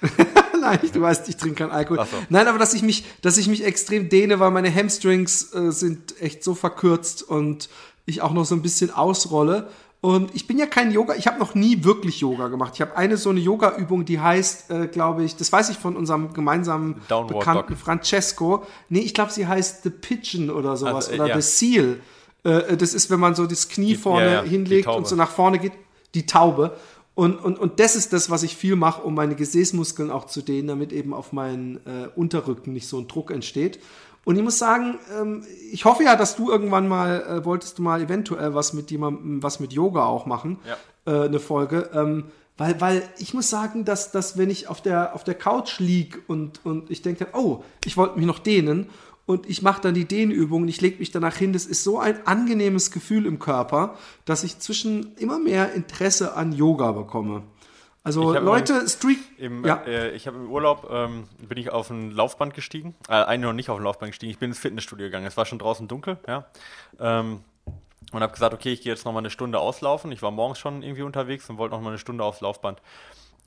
Nein, du weißt, ich trinke keinen Alkohol. So. Nein, aber dass ich mich, dass ich mich extrem dehne, weil meine Hamstrings äh, sind echt so verkürzt und ich auch noch so ein bisschen ausrolle. Und ich bin ja kein Yoga, ich habe noch nie wirklich Yoga gemacht. Ich habe eine so eine Yoga-Übung, die heißt, äh, glaube ich, das weiß ich von unserem gemeinsamen Downward Bekannten Dog. Francesco. Nee, ich glaube, sie heißt The Pigeon oder sowas also, oder ja. The Seal. Äh, das ist, wenn man so das Knie vorne ja, ja, hinlegt und so nach vorne geht, die Taube. Und, und, und das ist das, was ich viel mache, um meine Gesäßmuskeln auch zu dehnen, damit eben auf meinen äh, Unterrücken nicht so ein Druck entsteht. Und ich muss sagen, ähm, ich hoffe ja, dass du irgendwann mal, äh, wolltest du mal eventuell was mit jemandem, was mit Yoga auch machen, ja. äh, eine Folge. Ähm, weil, weil ich muss sagen, dass, dass wenn ich auf der, auf der Couch lieg und, und ich denke, oh, ich wollte mich noch dehnen und ich mache dann die Dehnübungen, ich lege mich danach hin, das ist so ein angenehmes Gefühl im Körper, dass ich zwischen immer mehr Interesse an Yoga bekomme. Also Leute, Street. Im, ja. Äh, ich habe im Urlaub ähm, bin ich auf ein Laufband gestiegen. Äh, eigentlich noch nicht auf ein Laufband gestiegen. Ich bin ins Fitnessstudio gegangen. Es war schon draußen dunkel, ja. Ähm, und habe gesagt, okay, ich gehe jetzt noch mal eine Stunde auslaufen. Ich war morgens schon irgendwie unterwegs und wollte noch mal eine Stunde aufs Laufband.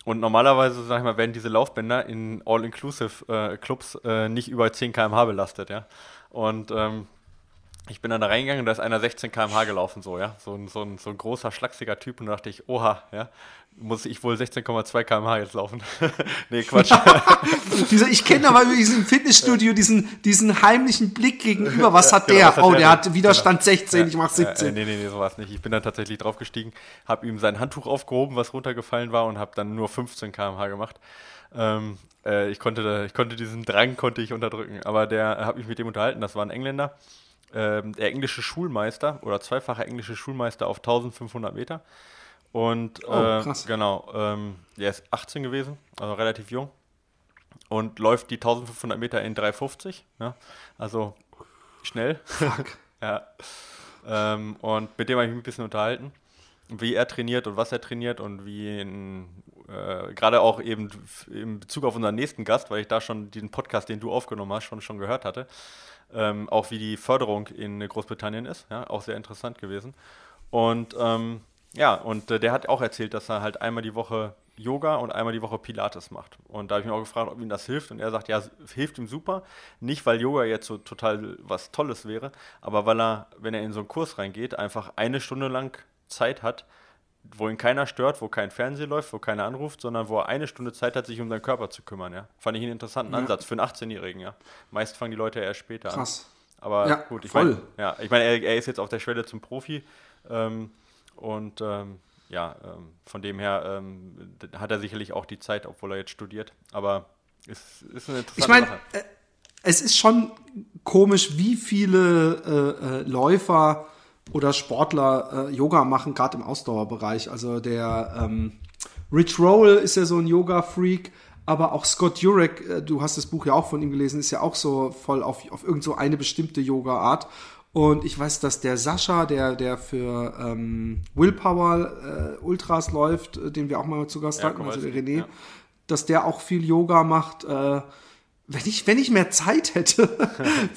Und normalerweise, sag ich mal, werden diese Laufbänder in All-Inclusive-Clubs äh, äh, nicht über 10 km/h belastet, ja. Und ähm, ich bin dann da reingegangen und da ist einer 16 km/h gelaufen, so, ja. So ein, so, ein, so ein großer, schlachsiger Typ und da dachte ich, oha, ja, muss ich wohl 16,2 km/h jetzt laufen. nee, Quatsch. Ich kenne aber in diesem Fitnessstudio diesen, diesen heimlichen Blick gegenüber. Was hat genau, der? Was oh, der, der hat Widerstand genau. 16, ja, ich mach 17. Äh, nee, nee, nee, so war nicht. Ich bin dann tatsächlich draufgestiegen, habe ihm sein Handtuch aufgehoben, was runtergefallen war und habe dann nur 15 km/h gemacht. Ähm, äh, ich, konnte, ich konnte diesen Drang konnte ich unterdrücken, aber der habe ich mit dem unterhalten, das war ein Engländer ähm, der englische Schulmeister oder zweifacher englische Schulmeister auf 1500 Meter. Und oh, äh, genau, ähm, der ist 18 gewesen, also relativ jung. Und läuft die 1500 Meter in 3,50. Ja? Also schnell. ja. Ähm, und mit dem habe ich mich ein bisschen unterhalten, wie er trainiert und was er trainiert und wie äh, gerade auch eben in Bezug auf unseren nächsten Gast, weil ich da schon diesen Podcast, den du aufgenommen hast, schon, schon gehört hatte. Ähm, auch wie die Förderung in Großbritannien ist, ja, auch sehr interessant gewesen. Und ähm, ja, und äh, der hat auch erzählt, dass er halt einmal die Woche Yoga und einmal die Woche Pilates macht. Und da habe ich mich auch gefragt, ob ihm das hilft. Und er sagt, ja, hilft ihm super. Nicht, weil Yoga jetzt so total was Tolles wäre, aber weil er, wenn er in so einen Kurs reingeht, einfach eine Stunde lang Zeit hat, wo ihn keiner stört, wo kein Fernsehen läuft, wo keiner anruft, sondern wo er eine Stunde Zeit hat, sich um seinen Körper zu kümmern. Ja. Fand ich einen interessanten ja. Ansatz für einen 18-Jährigen. Ja. Meist fangen die Leute erst später Krass. an. Krass. Aber ja, gut, ich meine, ja, ich mein, er, er, ist jetzt auf der Schwelle zum Profi ähm, und ähm, ja, ähm, von dem her ähm, hat er sicherlich auch die Zeit, obwohl er jetzt studiert. Aber es ist eine interessante ich mein, Sache. Äh, es ist schon komisch, wie viele äh, äh, Läufer oder Sportler äh, Yoga machen, gerade im Ausdauerbereich. Also der ähm, Rich Roll ist ja so ein Yoga-Freak, aber auch Scott Jurek, äh, du hast das Buch ja auch von ihm gelesen, ist ja auch so voll auf, auf irgend so eine bestimmte Yoga-Art. Und ich weiß, dass der Sascha, der, der für ähm, Willpower äh, Ultras läuft, äh, den wir auch mal zu Gast Ja, hatten, also der René, ja. dass der auch viel Yoga macht. Äh, wenn ich, wenn ich mehr Zeit hätte,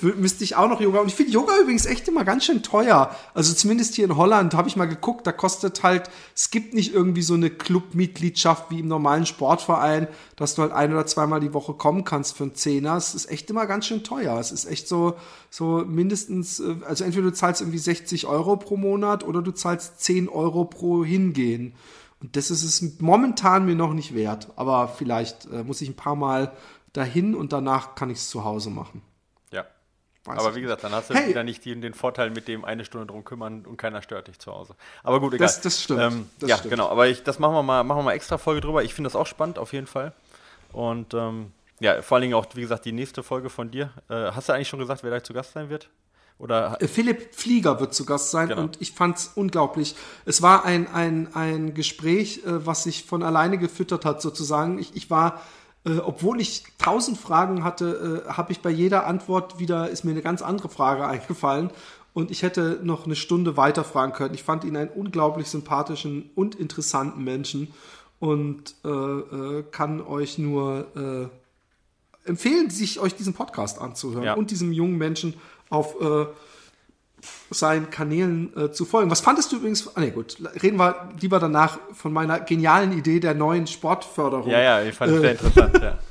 müsste ich auch noch Yoga. Und ich finde Yoga übrigens echt immer ganz schön teuer. Also zumindest hier in Holland habe ich mal geguckt, da kostet halt, es gibt nicht irgendwie so eine Clubmitgliedschaft wie im normalen Sportverein, dass du halt ein oder zweimal die Woche kommen kannst für einen Zehner. Es ist echt immer ganz schön teuer. Es ist echt so, so mindestens, äh, also entweder du zahlst irgendwie 60 Euro pro Monat oder du zahlst 10 Euro pro Hingehen. Und das ist es momentan mir noch nicht wert. Aber vielleicht äh, muss ich ein paar Mal dahin und danach kann ich es zu Hause machen. Ja. Weiß Aber wie gesagt, dann hast du Hey. wieder nicht den, den Vorteil mit dem eine Stunde drum kümmern und keiner stört dich zu Hause. Aber gut, egal. Das- das stimmt, Ähm, das ja, stimmt. genau. Aber ich, das machen wir mal, machen wir mal extra Folge drüber. Ich finde das auch spannend, auf jeden Fall. Und ähm, ja, vor allen Dingen auch, wie gesagt, die nächste Folge von dir. Äh, hast du eigentlich schon gesagt, wer da zu Gast sein wird? Oder Äh, Philipp Flieger wird zu Gast sein Genau. und ich fand's unglaublich. Es war ein, ein, ein Gespräch, äh, was sich von alleine gefüttert hat, sozusagen. Ich, ich war, äh, obwohl ich tausend Fragen hatte, äh, habe ich bei jeder Antwort wieder, ist mir eine ganz andere Frage eingefallen. Und ich hätte noch eine Stunde weiter fragen können. Ich fand ihn einen unglaublich sympathischen und interessanten Menschen und äh, äh, kann euch nur äh, empfehlen, sich euch diesen Podcast anzuhören Ja. und diesem jungen Menschen auf seinen Kanälen äh, zu folgen. Was fandest du übrigens? Ah, nee, gut, reden wir lieber danach von meiner genialen Idee der neuen Sportförderung. Ja, ja, ich fand es Äh, sehr interessant, ja.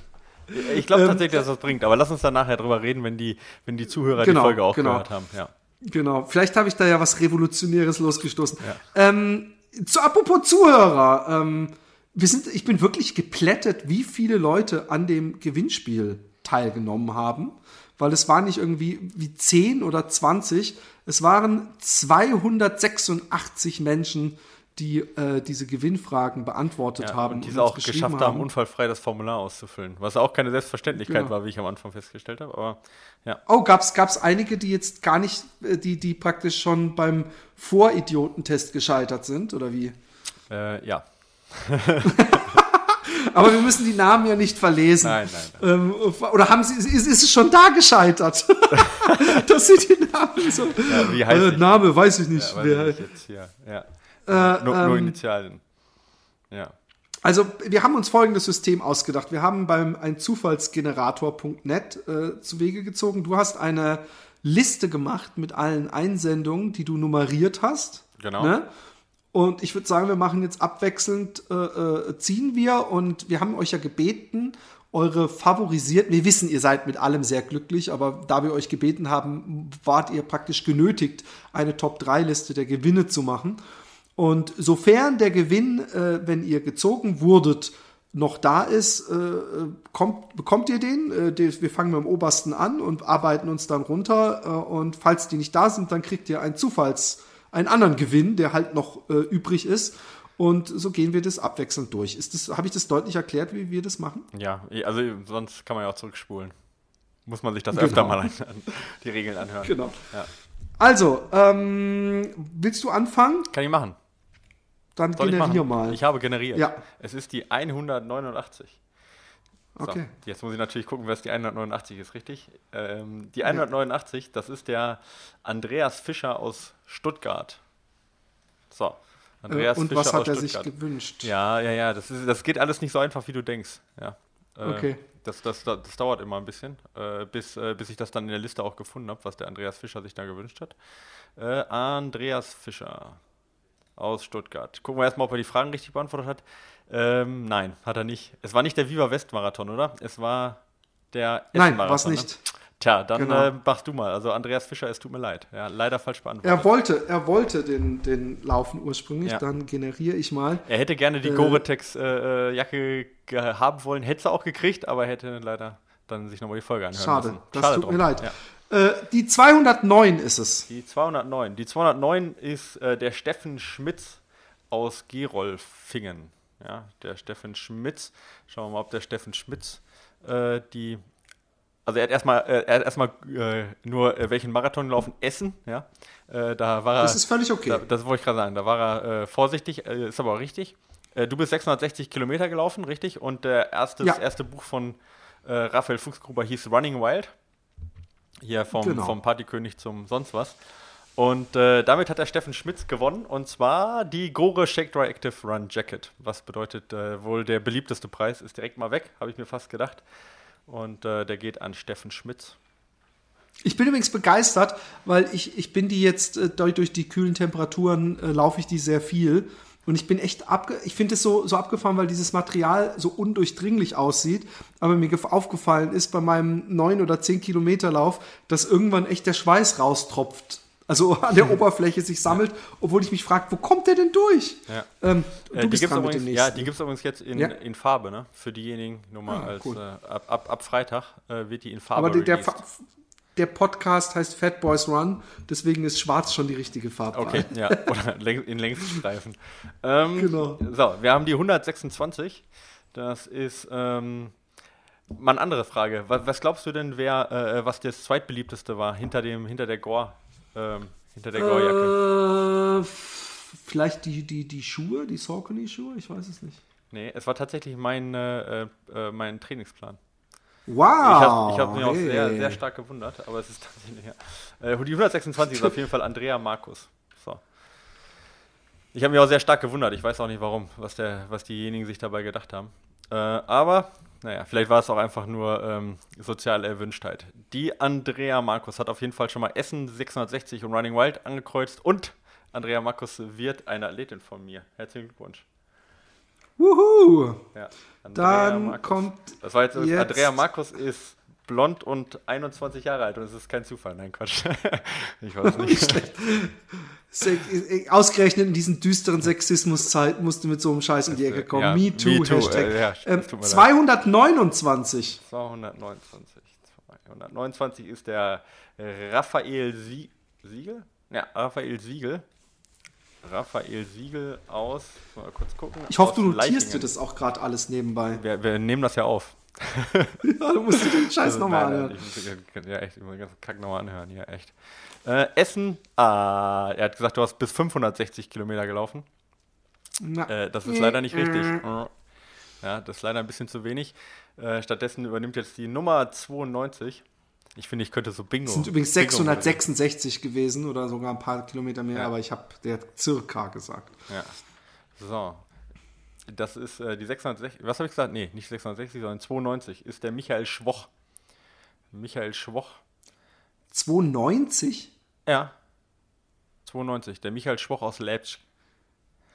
Ich glaube Ähm, tatsächlich, dass das bringt, aber lass uns dann nachher drüber reden, wenn die, wenn die Zuhörer Genau, die Folge auch genau. gehört haben. Ja. Genau, vielleicht habe ich da ja was Revolutionäres losgestoßen. Ähm, zu apropos Zuhörer, ähm, wir sind, ich bin wirklich geplättet, wie viele Leute an dem Gewinnspiel teilgenommen haben, weil es waren nicht irgendwie wie 10 oder 20, es waren 286 Menschen, die äh, diese Gewinnfragen beantwortet Ja, haben und die es uns auch geschafft haben, unfallfrei das Formular auszufüllen. Was auch keine Selbstverständlichkeit Genau. war, wie ich am Anfang festgestellt habe. Aber ja, Oh, gab's gab's einige, die jetzt gar nicht, äh, die die praktisch schon beim Voridiotentest gescheitert sind oder wie? äh, ja. Aber wir müssen die Namen ja nicht verlesen. Nein, nein, Ähm, oder haben sie, ist, ist es schon da gescheitert? Dass sie die Namen so. Ja, wie heißt äh, ich? Name, weiß ich nicht. Ja, wer, ich jetzt hier. Ja. Äh, nur, nur ähm, Initialien. Ja. Also, wir haben uns folgendes System ausgedacht. Wir haben beim ein Zufallsgenerator.net äh, zu Wege gezogen. Du hast eine Liste gemacht mit allen Einsendungen, die du nummeriert hast. Genau. Ne? Und ich würde sagen, wir machen jetzt abwechselnd, äh, äh, ziehen wir und wir haben euch ja gebeten, eure favorisierten, wir wissen, ihr seid mit allem sehr glücklich, aber da wir euch gebeten haben, wart ihr praktisch genötigt, eine Top-3-Liste der Gewinne zu machen. Und sofern der Gewinn, äh, wenn ihr gezogen wurdet, noch da ist, äh, kommt, bekommt ihr den. Äh, wir fangen mit dem obersten an und arbeiten uns dann runter. Äh, und falls die nicht da sind, dann kriegt ihr einen Zufalls, einen anderen Gewinn, der halt noch äh, übrig ist. Und so gehen wir das abwechselnd durch. Ist das, habe ich das deutlich erklärt, wie wir das machen? Ja, also sonst kann man ja auch zurückspulen. Muss man sich das Genau. öfter mal an, an die Regeln anhören. Genau. Ja. Also, ähm, willst du anfangen? Kann ich machen. Dann Soll ich generier machen? mal. Ich habe generiert. Ja. Es ist die 189. So, Okay. jetzt muss ich natürlich gucken, was die 189 ist, richtig? Ähm, die 189, das ist der Andreas Fischer aus Stuttgart. So, Andreas Äh, und Fischer was hat er sich Stuttgart. gewünscht? Ja, ja, ja, das, ist, das geht alles nicht so einfach, wie du denkst. Ja. Äh, Okay. Das, das, das, das dauert immer ein bisschen, äh, bis, äh, bis ich das dann in der Liste auch gefunden habe, was der Andreas Fischer sich da gewünscht hat. Äh, Andreas Fischer aus Stuttgart. Gucken wir erstmal, ob er die Fragen richtig beantwortet hat. Ähm, nein, hat er nicht. Es war nicht der Viva West Marathon, oder? Es war der Nein, Essen-Marathon, war's Ne? nicht. Tja, dann Genau. äh, machst du mal. Also Andreas Fischer, es tut mir leid. Ja, leider falsch beantwortet. Er wollte, er wollte den, den Laufen ursprünglich, Ja. dann generiere ich mal. Er hätte gerne die Äh, Gore-Tex-Jacke haben wollen, hätte sie auch gekriegt, aber er hätte leider dann sich nochmal die Folge anhören Schade, müssen. das tut drum. mir leid. Ja. Äh, die 209 ist es. Die 209. Die 209 ist äh, der Steffen Schmitz aus Gerolfingen. Ja, der Steffen Schmitz. Schauen wir mal, ob der Steffen Schmitz äh, die. Also er hat erstmal, äh, er hat erstmal äh, nur welchen Marathon gelaufen? Essen, ja. Da war er. Das ist völlig okay. Da, das wollte ich gerade sagen. Da war er vorsichtig, ist aber auch richtig. Du bist 660 Kilometer gelaufen, richtig? Und der erste, ja. das erste Buch von Raphael Fuchsgruber hieß Running Wild. Hier vom, genau. vom Partykönig zum sonst was. Und äh, damit hat der Steffen Schmitz gewonnen und zwar die Gore Shake Dry Active Run Jacket. Was bedeutet äh, wohl der beliebteste Preis? Ist direkt mal weg, habe ich mir fast gedacht. Und äh, der geht an Steffen Schmitz. Ich bin übrigens begeistert, weil ich, ich bin die jetzt äh, durch, durch die kühlen Temperaturen äh, laufe ich die sehr viel. Und ich bin echt abge ich finde es so, so abgefahren, weil dieses Material so undurchdringlich aussieht. Aber mir aufgefallen ist bei meinem 9 oder 10 Kilometer Lauf, dass irgendwann echt der Schweiß raustropft also an der Oberfläche sich sammelt, obwohl ich mich frage, wo kommt der denn durch? Ja. Ähm, du äh, bist dran übrigens, mit dem Ja, die gibt es übrigens jetzt in, ja? in Farbe, ne? Für diejenigen, nur mal ah, als cool. äh, ab, ab, ab, Freitag äh, wird die in Farbe. Aber der, der, der, Podcast heißt Fat Boys Run, deswegen ist schwarz schon die richtige Farbe. Okay, ja, oder in Längsstreifen. Ähm, genau. So, wir haben die 126. Das ist. Ähm, Mal eine andere Frage. Was, was glaubst du denn, wer, äh, was das zweitbeliebteste war hinter, dem, hinter der Gore ähm, hinter der? Äh, vielleicht die, die, die Schuhe, die Saucony-Schuhe? Ich weiß es nicht. Nee, es war tatsächlich mein, äh, äh, mein Trainingsplan. Wow! Ich habe hab mich hey. auch sehr, sehr stark gewundert, aber es ist tatsächlich. Ja. Äh, die 126 ist auf jeden Fall Andrea Markus. So. Ich habe mich auch sehr stark gewundert. Ich weiß auch nicht warum, was, der, was diejenigen sich dabei gedacht haben. Äh, aber naja, vielleicht war es auch einfach nur ähm, soziale Erwünschtheit. Die Andrea Markus hat auf jeden Fall schon mal Essen 660 und Running Wild angekreuzt und Andrea Markus wird eine Athletin von mir. Herzlichen Glückwunsch. Wuhu! Ja, Dann Markus. kommt. Das war jetzt, jetzt Andrea Markus ist blond und 21 Jahre alt und es ist kein Zufall. Nein, Quatsch. ich weiß nicht. Ausgerechnet in diesen düsteren Sexismuszeiten musst du mit so einem Scheiß in die Ecke kommen. Ja, me, too, me too, Hashtag. Äh, ja, ähm, 229. 229. 229 ist der Raphael Sie Siegel? Ja, Raphael Siegel. Raphael Siegel aus, mal kurz gucken. Ich hoffe, du notierst dir das auch gerade alles nebenbei. Wir, wir nehmen das ja auf. ja, du musst dir den Scheiß also, nochmal anhören. Ich, ja, echt, ich muss den ganzen Kack nochmal anhören hier, echt. Äh, Essen, ah, er hat gesagt, du hast bis 560 Kilometer gelaufen. Äh, das ist leider nicht richtig. Ja, das ist leider ein bisschen zu wenig. Äh, stattdessen übernimmt jetzt die Nummer 92. Ich finde, ich könnte so Bingo. Es sind übrigens 666 Bingo gewesen oder sogar ein paar Kilometer mehr, ja. aber ich habe der circa gesagt. Ja. So, das ist äh, die 660, was habe ich gesagt? Nee, nicht 660, sondern 92 ist der Michael Schwoch. Michael Schwoch. 92? Ja. 92, der Michael Schwoch aus Leipzig.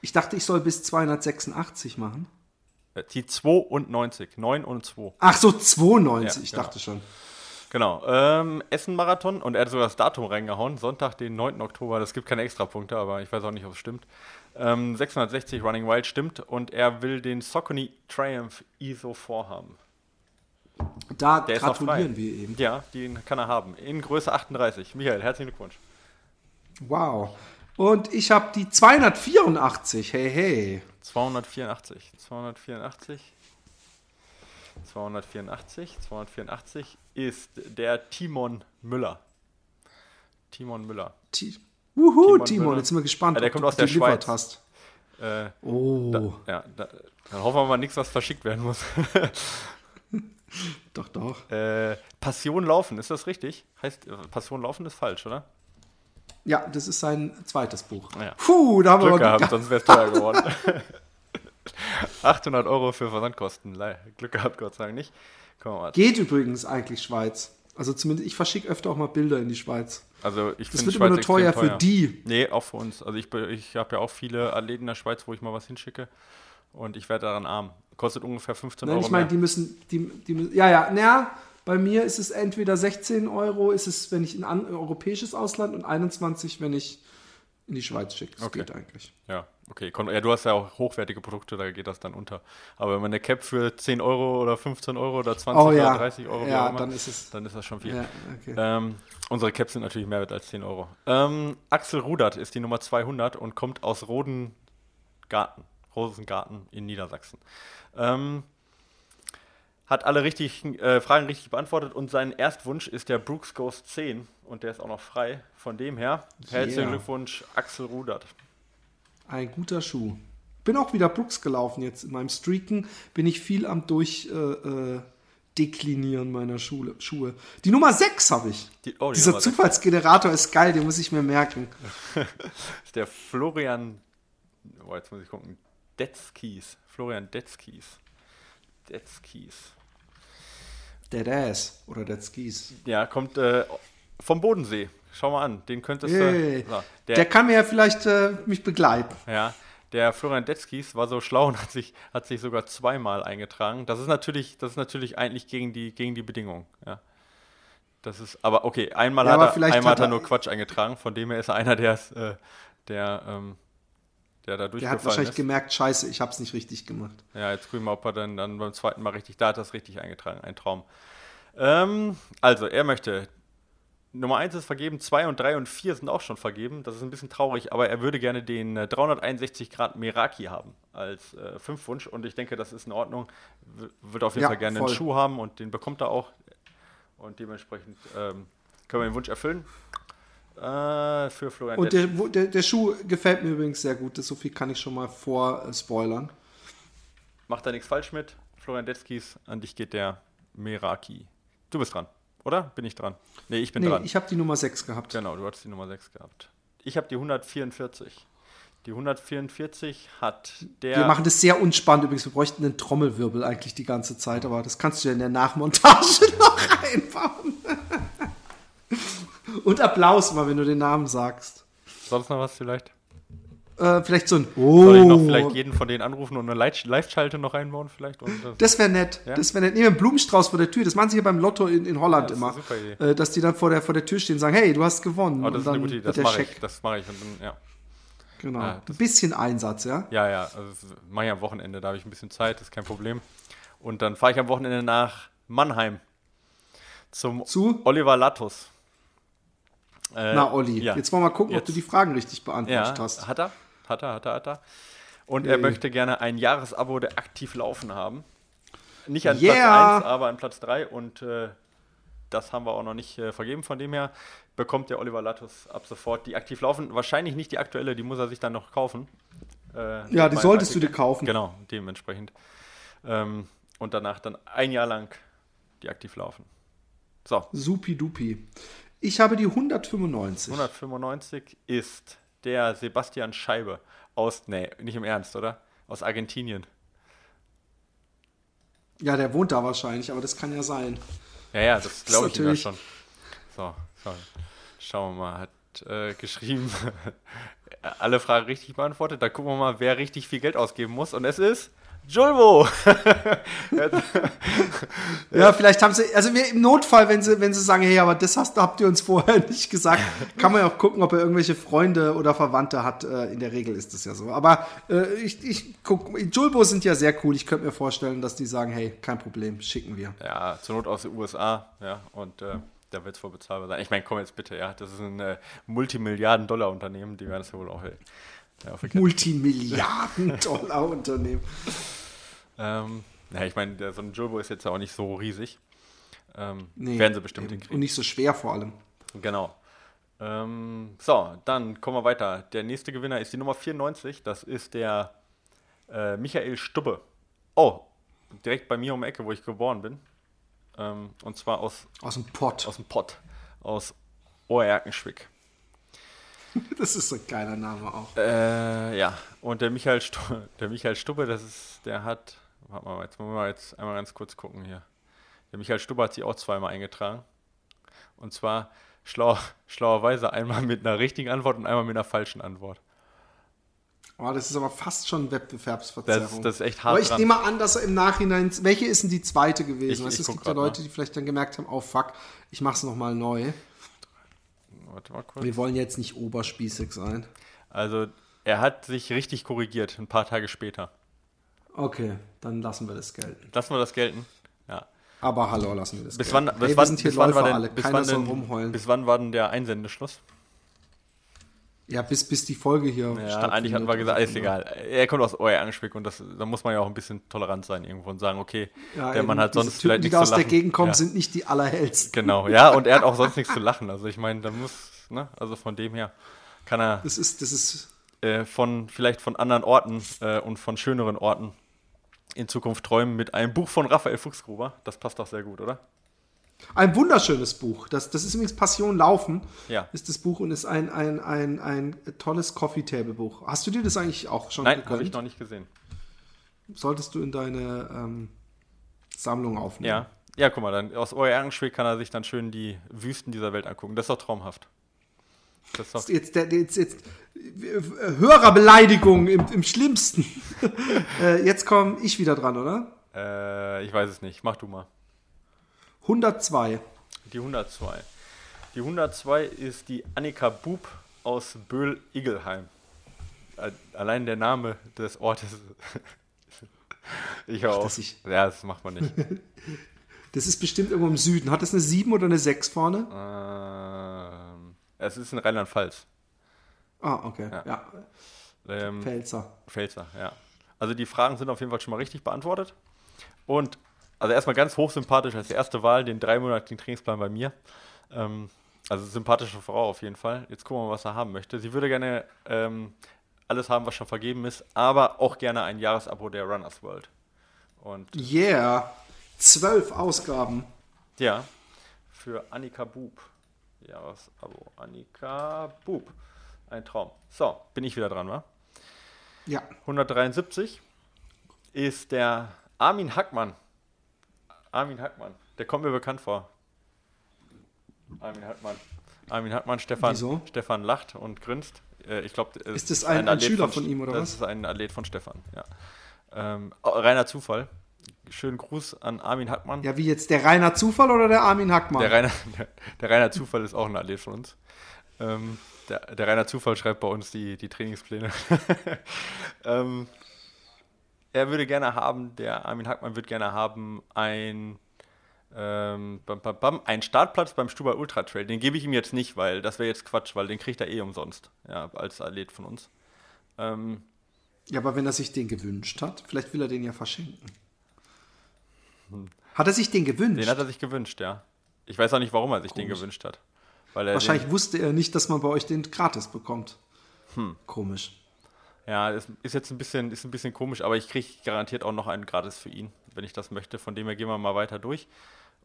Ich dachte, ich soll bis 286 machen. Äh, die 92, 9 und 2. Ach so, 92, ja, ich genau. dachte schon. Genau, ähm, Essen-Marathon und er hat sogar das Datum reingehauen, Sonntag, den 9. Oktober. Das gibt keine Extrapunkte, aber ich weiß auch nicht, ob es stimmt. Ähm, 660 Running Wild stimmt und er will den Saucony Triumph ISO vorhaben. Da Der gratulieren wir eben. Ja, den kann er haben. In Größe 38. Michael, herzlichen Glückwunsch. Wow. Und ich habe die 284. Hey, hey. 284. 284. 284. 284 ist der Timon Müller. Timon Müller. T Wuhu, Timon, Timon jetzt sind wir gespannt, ja, der kommt aus der Schweiz. Hast. Äh, oh. Da, ja, da, dann hoffen wir mal nichts, was verschickt werden muss. doch, doch. Äh, Passion laufen, ist das richtig? Heißt, äh, Passion laufen ist falsch, oder? Ja, das ist sein zweites Buch. Ja. Puh, da haben Glück wir gehabt. sonst wäre es teuer geworden. 800 Euro für Versandkosten. Glück gehabt, Gott sei Dank nicht. Geht übrigens eigentlich Schweiz. Also zumindest, ich verschicke öfter auch mal Bilder in die Schweiz. Also ich das wird Schweiz immer nur teuer, teuer, für die. Nee, auch für uns. Also ich, ich habe ja auch viele Athleten in der Schweiz, wo ich mal was hinschicke. Und ich werde daran arm. Kostet ungefähr 15 Nein, Euro. Ich meine, die müssen, die, die, ja, ja, naja, bei mir ist es entweder 16 Euro, ist es, wenn ich in ein europäisches Ausland und 21, wenn ich in die Schweiz schicke. Das okay. geht eigentlich. Ja, okay. Ja, du hast ja auch hochwertige Produkte, da geht das dann unter. Aber wenn man eine Cap für 10 Euro oder 15 Euro oder 20 oh, ja. oder 30 Euro ja, immer, dann, ist es, dann ist das schon viel. Ja, okay. ähm, unsere Caps sind natürlich mehr wert als 10 Euro. Ähm, Axel Rudert ist die Nummer 200 und kommt aus Rodengarten, Rosengarten in Niedersachsen. Ähm, hat alle richtig, äh, Fragen richtig beantwortet und sein Erstwunsch ist der Brooks Ghost 10 und der ist auch noch frei. Von dem her, herzlichen yeah. Glückwunsch, Axel Rudert. Ein guter Schuh. bin auch wieder Brooks gelaufen jetzt. In meinem Streaken bin ich viel am durch äh, äh, meiner Schule, Schuhe. Die Nummer 6 habe ich. Die, oh, die Dieser Nummer Zufallsgenerator 6. ist geil, den muss ich mir merken. ist der Florian, oh, jetzt muss ich gucken, Detzkies. Florian Detzkies. Detzkies. Deadass oder Detzkies. Ja, kommt äh, vom Bodensee. Schau mal an, den könntest du. Hey, so, der, der, kann mir ja vielleicht äh, mich begleiten. Ja, der Florian Detzkis war so schlau und hat sich, hat sich sogar zweimal eingetragen. Das ist natürlich, das ist natürlich eigentlich gegen die, gegen die Bedingungen. Ja. Das ist, aber okay, einmal, ja, hat, er, einmal hat er nur Quatsch eingetragen, von dem her ist er einer, der, äh, der, ähm, der da durchgefallen Der hat wahrscheinlich ist. gemerkt, scheiße, ich habe es nicht richtig gemacht. Ja, jetzt gucken wir, ob er dann, dann beim zweiten Mal richtig, da hat er es richtig eingetragen, ein Traum. Ähm, also, er möchte Nummer 1 ist vergeben, 2 und 3 und 4 sind auch schon vergeben. Das ist ein bisschen traurig, aber er würde gerne den 361 äh, Grad Meraki haben als äh, Fünfwunsch und ich denke, das ist in Ordnung. W wird auf jeden ja, Fall gerne voll. einen Schuh haben und den bekommt er auch. Und dementsprechend ähm, können wir den Wunsch erfüllen. Äh, für Florian. Und der, der, der, Schuh gefällt mir übrigens sehr gut. Das so viel kann ich schon mal vorspoilern. Macht da nichts falsch mit. Florian Detzkis, an dich geht der Meraki. Du bist dran. Oder? Bin ich dran? Nee, ich bin nee, dran. Ich habe die Nummer 6 gehabt. Genau, du hattest die Nummer 6 gehabt. Ich habe die 144. Die 144 hat der. Wir machen das sehr unspannend übrigens. Wir bräuchten einen Trommelwirbel eigentlich die ganze Zeit, aber das kannst du ja in der Nachmontage noch einbauen. Und Applaus mal, wenn du den Namen sagst. Sonst noch was vielleicht? Äh, vielleicht so ein oh. Soll ich noch oh. vielleicht jeden von denen anrufen und eine Live-Schalte noch einbauen vielleicht? Und das, das wäre nett. Ja? Das wäre nett. Nehmen einen Blumenstrauß vor der Tür. Das machen sie hier beim Lotto in, in Holland ja, das immer. Ist eine super Idee. Äh, dass die dann vor der, vor der Tür stehen und sagen, hey, du hast gewonnen. Oh, das ist eine gute Idee. Das mache ich. Das mache ich. Und dann, ja. Genau. Ja, ein bisschen Einsatz, ja? Ja, ja. Also mache ich am Wochenende. Da habe ich ein bisschen Zeit. Das ist kein Problem. Und dann fahre ich am Wochenende nach Mannheim. Zum Zu? Oliver Lattus. Äh, Na, Olli, ja. jetzt wollen wir mal gucken, jetzt. ob du die Fragen richtig beantwortet ja, hast. Hat er? Hat er, hat er, hat er. Und er möchte gerne ein Jahresabo der aktiv laufen haben. Nicht an yeah. Platz 1, aber an Platz 3. Und äh, das haben wir auch noch nicht äh, vergeben. Von dem her bekommt der Oliver Lattus ab sofort die aktiv laufen. Wahrscheinlich nicht die aktuelle, die muss er sich dann noch kaufen. Äh, ja, die solltest Artikel. du dir kaufen. Genau, dementsprechend. Ähm, und danach dann ein Jahr lang die aktiv laufen. So. Supi-dupi. Ich habe die 195. 195 ist der Sebastian Scheibe aus, nee, nicht im Ernst, oder? Aus Argentinien. Ja, der wohnt da wahrscheinlich, aber das kann ja sein. Ja, ja, das glaube ich ja schon. So, so, schauen wir mal. Hat äh, geschrieben, alle Fragen richtig beantwortet. Da gucken wir mal, wer richtig viel Geld ausgeben muss. Und es ist Julvo! ja, vielleicht haben sie, also wir, im Notfall, wenn sie, wenn sie sagen, hey, aber das hast, habt ihr uns vorher nicht gesagt, kann man ja auch gucken, ob er irgendwelche Freunde oder Verwandte hat. Äh, in der Regel ist das ja so. Aber äh, ich, ich guck, Julbo sind ja sehr cool. Ich könnte mir vorstellen, dass die sagen, hey, kein Problem, schicken wir. Ja, zur Not aus den USA, ja, und äh, da wird es wohl bezahlbar sein. Ich meine, komm jetzt bitte, ja, das ist ein äh, Multimilliarden-Dollar-Unternehmen, die werden es ja wohl auch. Ja, Multimilliarden-Dollar-Unternehmen. Ähm, ja, ich meine, so ein Jumbo ist jetzt auch nicht so riesig. Ähm, nee, werden sie bestimmt hinkriegen. Und nicht so schwer vor allem. Genau. Ähm, so, dann kommen wir weiter. Der nächste Gewinner ist die Nummer 94. Das ist der äh, Michael Stubbe. Oh, direkt bei mir um die Ecke, wo ich geboren bin. Ähm, und zwar aus. Aus dem Pott. Aus dem Pott. Aus Oerkenschwick. Das ist so ein geiler Name auch. Äh, ja, und der Michael, Stubbe, der Michael Stubbe, das ist, der hat Warte mal, jetzt wollen wir jetzt einmal ganz kurz gucken hier. Der Michael Stubber hat sich auch zweimal eingetragen. Und zwar schlau, schlauerweise einmal mit einer richtigen Antwort und einmal mit einer falschen Antwort. Oh, das ist aber fast schon Wettbewerbsverzerrung. Das, das ist echt hart. Aber ich dran. nehme an, dass er im Nachhinein. Welche ist denn die zweite gewesen? Ich, weißt, ich es gibt ja Leute, mal. die vielleicht dann gemerkt haben: Oh fuck, ich mach's nochmal neu. Warte mal kurz. Wir wollen jetzt nicht oberspießig sein. Also, er hat sich richtig korrigiert, ein paar Tage später. Okay, dann lassen wir das gelten. Lassen wir das gelten? Ja. Aber hallo, lassen wir das bis gelten. Wann, bis, hey, wann, bis, wann war denn, bis, wann denn, bis wann war denn der Einsendeschluss? Ja, bis, bis die Folge hier Ja, eigentlich hatten wir gesagt, ist egal. Er kommt aus euer Anspiel und das, da muss man ja auch ein bisschen tolerant sein irgendwo und sagen, okay, ja, der Mann hat sonst Typen, vielleicht nichts zu lachen. Die aus der Gegend kommen, ja. sind nicht die allerhellsten. Genau, ja, und er hat auch sonst nichts zu lachen. Also ich meine, da muss, ne, also von dem her kann er... Das ist, das ist äh, von vielleicht von anderen Orten äh, und von schöneren Orten in Zukunft träumen mit einem Buch von Raphael Fuchsgruber. Das passt doch sehr gut, oder? Ein wunderschönes Buch. Das, das ist übrigens Passion Laufen. Ja. Ist das Buch und ist ein, ein, ein, ein tolles Coffee-Table-Buch. Hast du dir das eigentlich auch schon Nein, habe ich noch nicht gesehen. Solltest du in deine ähm, Sammlung aufnehmen. Ja. Ja, guck mal, dann aus Oer-Ehrenschwick kann er sich dann schön die Wüsten dieser Welt angucken. Das ist doch traumhaft. Das ist doch jetzt, der, jetzt, jetzt Hörerbeleidigung im, im schlimmsten. äh, jetzt komme ich wieder dran, oder? Äh, ich weiß es nicht. Mach du mal. 102. Die 102. Die 102 ist die Annika Bub aus Böhl-Igelheim. Allein der Name des Ortes. ich auch. Ich ja, das macht man nicht. das ist bestimmt irgendwo im Süden. Hat das eine 7 oder eine 6 vorne? Ähm, es ist in Rheinland-Pfalz. Ah, okay. Ja. ja. Ähm, Pfälzer. Pfälzer, ja. Also die Fragen sind auf jeden Fall schon mal richtig beantwortet. Und also erstmal ganz hochsympathisch als erste Wahl, den dreimonatigen Trainingsplan bei mir. Ähm, also sympathische Frau auf jeden Fall. Jetzt gucken wir mal, was er haben möchte. Sie würde gerne ähm, alles haben, was schon vergeben ist, aber auch gerne ein Jahresabo der Runners World. Und yeah, zwölf Ausgaben. Ja, für Annika Bub. Jahresabo Annika Bub. Ein Traum. So, bin ich wieder dran, wa? Ja. 173 ist der Armin Hackmann. Armin Hackmann. Der kommt mir bekannt vor. Armin Hackmann. Armin Hackmann, Stefan, Wieso? Stefan lacht und grinst. Äh, ich glaube, ist das ein, ein, ein Schüler von, von, ihm oder das was? Das ist ein Athlet von Stefan, ja. Ähm, oh, reiner Zufall. Schönen Gruß an Armin Hackmann. Ja, wie jetzt der reiner Zufall oder der Armin Hackmann? Der reiner, der, der reiner Zufall ist auch ein Athlet von uns. Ähm, der, der reiner Zufall schreibt bei uns die, die Trainingspläne. ähm, er würde gerne haben, der Armin Hackmann würde gerne haben, ein, ähm, bam, bam, bam, ein Startplatz beim Stubai Ultra Trail. Den gebe ich ihm jetzt nicht, weil das wäre jetzt Quatsch, weil den kriegt er eh umsonst, ja, als Athlet von uns. Ähm, ja, aber wenn er sich den gewünscht hat, vielleicht will er den ja verschenken. Hat er sich den gewünscht? Den hat er sich gewünscht, ja. Ich weiß auch nicht, warum er sich Komisch. den gewünscht hat. Wahrscheinlich wusste er nicht, dass man bei euch den gratis bekommt. Hm. Komisch. Ja, das ist jetzt ein bisschen, ist ein bisschen komisch, aber ich kriege garantiert auch noch einen gratis für ihn, wenn ich das möchte. Von dem her gehen wir mal weiter durch.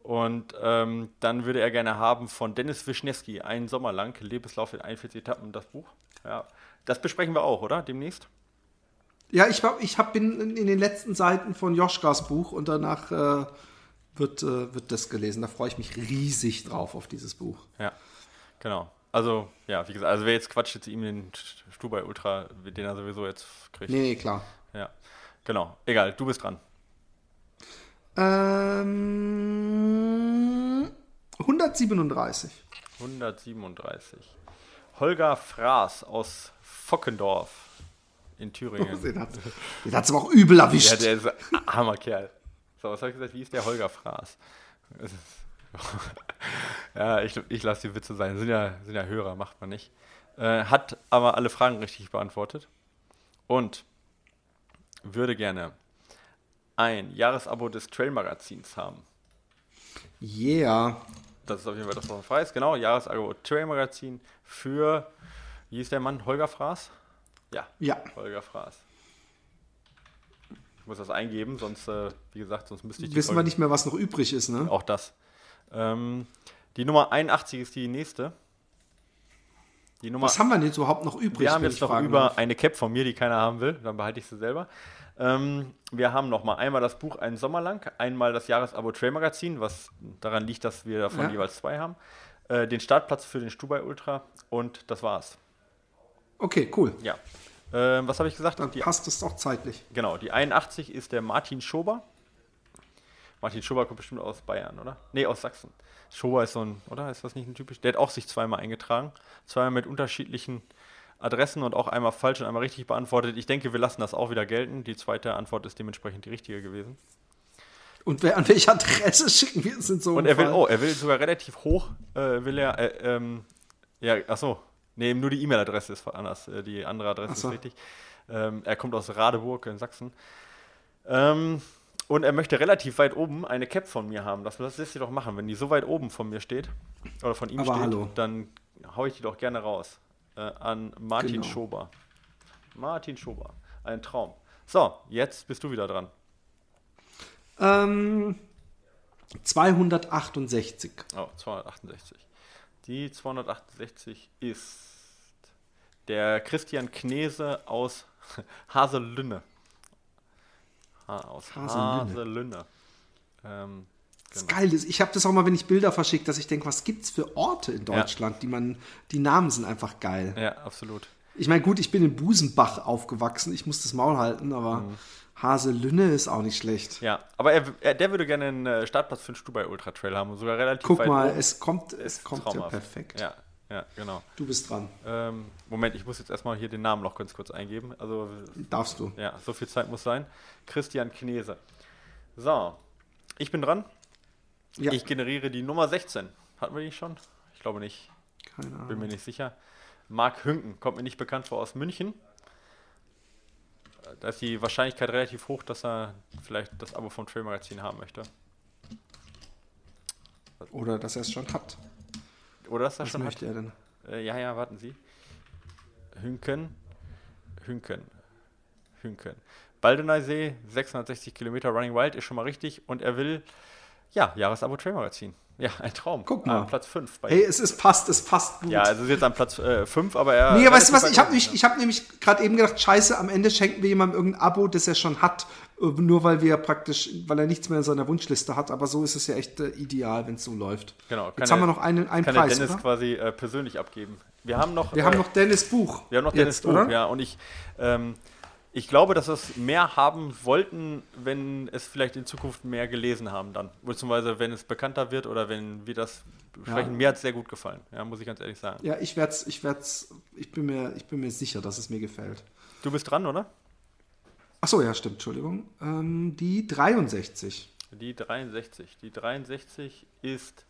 Und ähm, dann würde er gerne haben von Dennis Wischnewski, einen Sommer lang, Lebenslauf in 41 Etappen, das Buch. Ja, das besprechen wir auch, oder? Demnächst? Ja, ich, ich hab, bin in den letzten Seiten von Joschkas Buch und danach äh, wird, äh, wird das gelesen. Da freue ich mich riesig drauf auf dieses Buch. Ja. Genau. Also, ja, wie gesagt, also wer jetzt quatscht jetzt ihm den Stubai Ultra, den er sowieso jetzt kriegt. Nee, nee, klar. Ja, genau. Egal, du bist dran. Ähm, 137. 137. Holger Fraß aus Fockendorf in Thüringen. den hat es aber auch übel erwischt. Ja, der ist ein Hammerkerl. So, was habe ich gesagt? Wie ist der Holger Fraß? Ja, ich, ich lasse die Witze sein. Sind ja, sind ja Hörer, macht man nicht. Äh, hat aber alle Fragen richtig beantwortet. Und würde gerne ein Jahresabo des Trail-Magazins haben. Yeah. Das ist auf jeden Fall das, was man frei ist. Genau, Jahresabo Trail-Magazin für, wie ist der Mann, Holger Fraß? Ja, ja. Holger Fraß. Ich muss das eingeben, sonst, äh, wie gesagt, sonst müsste ich die Wissen Folge wir nicht mehr, was noch übrig ist, ne? Auch das. Ähm, die Nummer 81 ist die nächste. Die Nummer, Was haben wir denn jetzt überhaupt noch übrig? Wir haben jetzt noch über darf? eine Cap von mir, die keiner haben will. Dann behalte ich sie selber. Ähm, wir haben noch mal einmal das Buch Einen Sommer lang, einmal das Jahresabo Trail Magazin, was daran liegt, dass wir davon ja. jeweils zwei haben. Äh, den Startplatz für den Stubai Ultra und das war's. Okay, cool. Ja. Ähm, was habe ich gesagt? Dann die, passt es auch zeitlich. Genau, die 81 ist der Martin Schober. Martin Schober kommt bestimmt aus Bayern, oder? Nee, aus Sachsen. Schober ist so ein, oder? Ist das nicht ein typisch? Der hat auch sich zweimal eingetragen. Zweimal mit unterschiedlichen Adressen und auch einmal falsch und einmal richtig beantwortet. Ich denke, wir lassen das auch wieder gelten. Die zweite Antwort ist dementsprechend die richtige gewesen. Und wer, an welche Adresse schicken wir es in so Und er will, Fall? oh, er will sogar relativ hoch, äh, will er, äh, ähm, ja, ach so, nee, nur die E-Mail-Adresse ist anders. Äh, die andere Adresse so. ist richtig. Ähm, er kommt aus Radeburg in Sachsen. Ähm, und er möchte relativ weit oben eine Cap von mir haben. Das, das lässt sich doch machen. Wenn die so weit oben von mir steht, oder von ihm Aber steht, hallo. dann haue ich die doch gerne raus. Äh, an Martin genau. Schober. Martin Schober. Ein Traum. So, jetzt bist du wieder dran. Ähm, 268. Oh, 268. Die 268 ist der Christian Knese aus Haselünne. Ha, aus Haselünne. Haselünne. Ähm, genau. Das geil ist, ich habe das auch mal, wenn ich Bilder verschicke, dass ich denke, was gibt's für Orte in Deutschland, ja. die man, die Namen sind einfach geil. Ja, absolut. Ich meine, gut, ich bin in Busenbach aufgewachsen, ich muss das Maul halten, aber mhm. Haselünne ist auch nicht schlecht. Ja, aber er, er, der würde gerne einen äh, Startplatz für den Stubai Ultra Trail haben, sogar relativ Guck weit mal, oben. es kommt, es kommt ja perfekt. Ja, ja, genau. Du bist dran. Ähm, Moment, ich muss jetzt erstmal hier den Namen noch ganz kurz eingeben. Also, Darfst du. Ja, so viel Zeit muss sein. Christian Knese. So, ich bin dran. Ja. Ich generiere die Nummer 16. Hatten wir die schon? Ich glaube nicht. Keine Ahnung. Bin mir nicht sicher. Marc Hünken, kommt mir nicht bekannt vor aus München da ist die Wahrscheinlichkeit relativ hoch, dass er vielleicht das Abo vom Trail Magazin haben möchte. Oder dass er es schon hat. Oder dass er Was schon möchte hat. er denn? Äh, ja, ja, warten Sie. Hünken. Hünken. Hünken. Baldeneysee, 660 Kilometer Running Wild ist schon mal richtig. Und er will, ja, Jahresabo Trail Magazin. Ja, ein Traum. Guck mal. An Platz 5. Hey, es ist passt, es passt gut. Ja, also ist jetzt an Platz 5, äh, aber er. Nee, weißt du was, ich habe nämlich, hab nämlich gerade eben gedacht, scheiße, am Ende schenken wir jemandem irgendein Abo, das er schon hat, äh, nur weil wir praktisch, weil er nichts mehr in seiner Wunschliste hat, aber so ist es ja echt äh, ideal, wenn es so läuft. Genau. Jetzt haben wir noch einen, einen kann Preis, Dennis oder? quasi äh, persönlich abgeben. Wir haben noch. Wir äh, haben noch Dennis Buch. Wir haben noch Dennis Buch, oder? ja. Und ich, ähm, ich glaube, dass wir es mehr haben wollten, wenn es vielleicht in Zukunft mehr gelesen haben dann. Beziehungsweise wenn es bekannter wird oder wenn wir das besprechen. Ja. Mir hat es sehr gut gefallen, ja, muss ich ganz ehrlich sagen. Ja, ich werde ich werd's, ich bin mir, ich bin mir sicher, dass es mir gefällt. Du bist dran, oder? Achso, ja, stimmt, Entschuldigung. Ähm, die 63. Die 63. Die 63 ist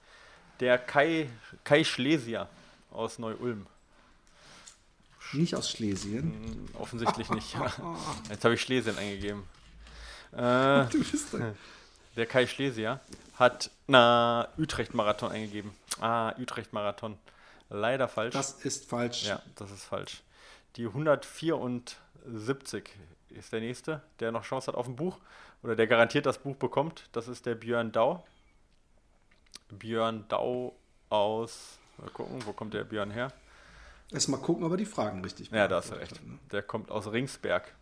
der Kai, Kai Schlesier aus Neu-Ulm. Nicht aus Schlesien? Hm, offensichtlich nicht. Jetzt habe ich Schlesien eingegeben. Äh, du bist da. Der Kai Schlesier hat na Utrecht-Marathon eingegeben. Ah, Utrecht-Marathon. Leider falsch. Das ist falsch. Ja, das ist falsch. Die 174 ist der nächste, der noch Chance hat auf ein Buch oder der garantiert das Buch bekommt. Das ist der Björn Dau. Björn Dau aus. Mal gucken, wo kommt der Björn her? Erstmal gucken, ob er die Fragen richtig Ja, da hast du recht. Ne? Der kommt aus Ringsberg.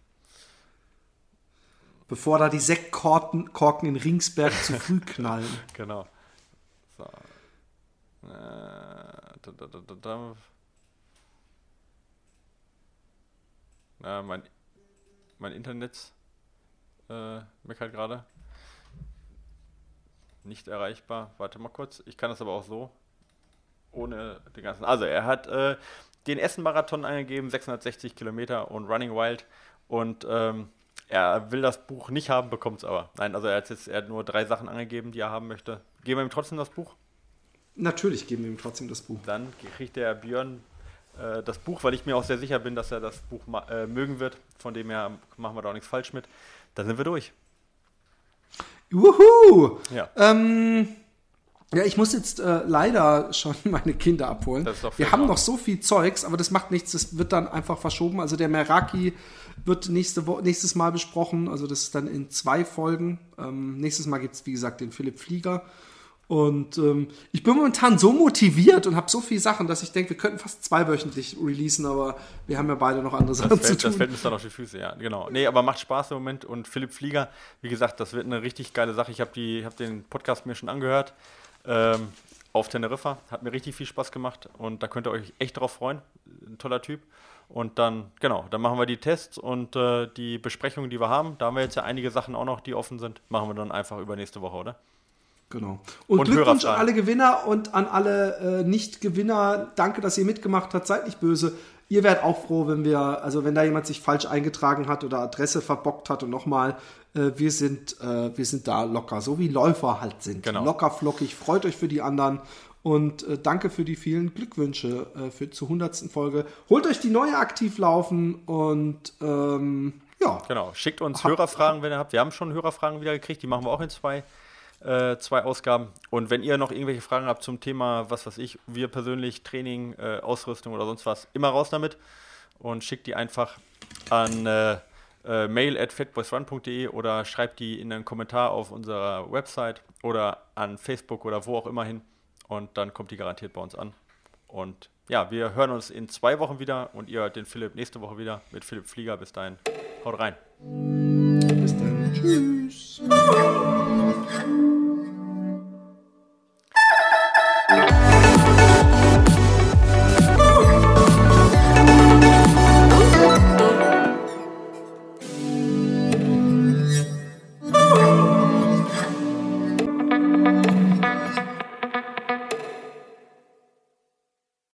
Bevor da die Sektkorken in Ringsberg zu früh knallen. Genau. So. Äh, da, da, da, Ja, mein, mein Internet äh, meckert gerade. Nicht erreichbar. Warte mal kurz. Ich kann das aber auch so. Ohne den ganzen. Also, er hat äh, den Essen-Marathon eingegeben, 660 Kilometer und Running Wild. Und ähm, er will das Buch nicht haben, bekommt es aber. Nein, also er hat jetzt er hat nur drei Sachen angegeben, die er haben möchte. Geben wir ihm trotzdem das Buch? Natürlich geben wir ihm trotzdem das Buch. Dann kriegt der Björn äh, das Buch, weil ich mir auch sehr sicher bin, dass er das Buch äh, mögen wird. Von dem her machen wir da auch nichts falsch mit. Dann sind wir durch. Wuhu! Ja. Ähm, ja, ich muss jetzt äh, leider schon meine Kinder abholen. Wir haben noch so viel Zeugs, aber das macht nichts. Das wird dann einfach verschoben. Also der Meraki wird nächste Wo nächstes Mal besprochen. Also das ist dann in zwei Folgen. Ähm, nächstes Mal gibt es, wie gesagt, den Philipp Flieger. Und ähm, ich bin momentan so motiviert und habe so viele Sachen, dass ich denke, wir könnten fast zweiwöchentlich releasen, aber wir haben ja beide noch andere Sachen fällt, zu tun. Das fällt uns dann auf die Füße, ja, genau. Nee, aber macht Spaß im Moment. Und Philipp Flieger, wie gesagt, das wird eine richtig geile Sache. Ich habe hab den Podcast mir schon angehört ähm, auf Teneriffa. Hat mir richtig viel Spaß gemacht und da könnt ihr euch echt drauf freuen. Ein toller Typ. Und dann, genau, dann machen wir die Tests und äh, die Besprechungen, die wir haben. Da haben wir jetzt ja einige Sachen auch noch, die offen sind. Machen wir dann einfach über nächste Woche, oder? Genau. Und, und Glückwunsch an alle Gewinner und an alle äh, Nicht-Gewinner. Danke, dass ihr mitgemacht habt. Seid nicht böse. Ihr werdet auch froh, wenn wir, also wenn da jemand sich falsch eingetragen hat oder Adresse verbockt hat und nochmal äh, wir, sind, äh, wir sind da locker, so wie Läufer halt sind. Genau. Locker, flockig, freut euch für die anderen. Und äh, danke für die vielen Glückwünsche äh, für, zur 100. Folge. Holt euch die neue aktiv laufen und ähm, ja. Genau, schickt uns Hab, Hörerfragen, wenn ihr habt. Wir haben schon Hörerfragen wieder gekriegt, die machen wir auch in zwei, äh, zwei Ausgaben. Und wenn ihr noch irgendwelche Fragen habt zum Thema, was weiß ich, wir persönlich, Training, äh, Ausrüstung oder sonst was, immer raus damit und schickt die einfach an äh, mail at fatboysrun.de oder schreibt die in einen Kommentar auf unserer Website oder an Facebook oder wo auch immer hin. Und dann kommt die garantiert bei uns an. Und ja, wir hören uns in zwei Wochen wieder und ihr den Philipp nächste Woche wieder mit Philipp Flieger. Bis dahin, haut rein. Bis dann. Tschüss.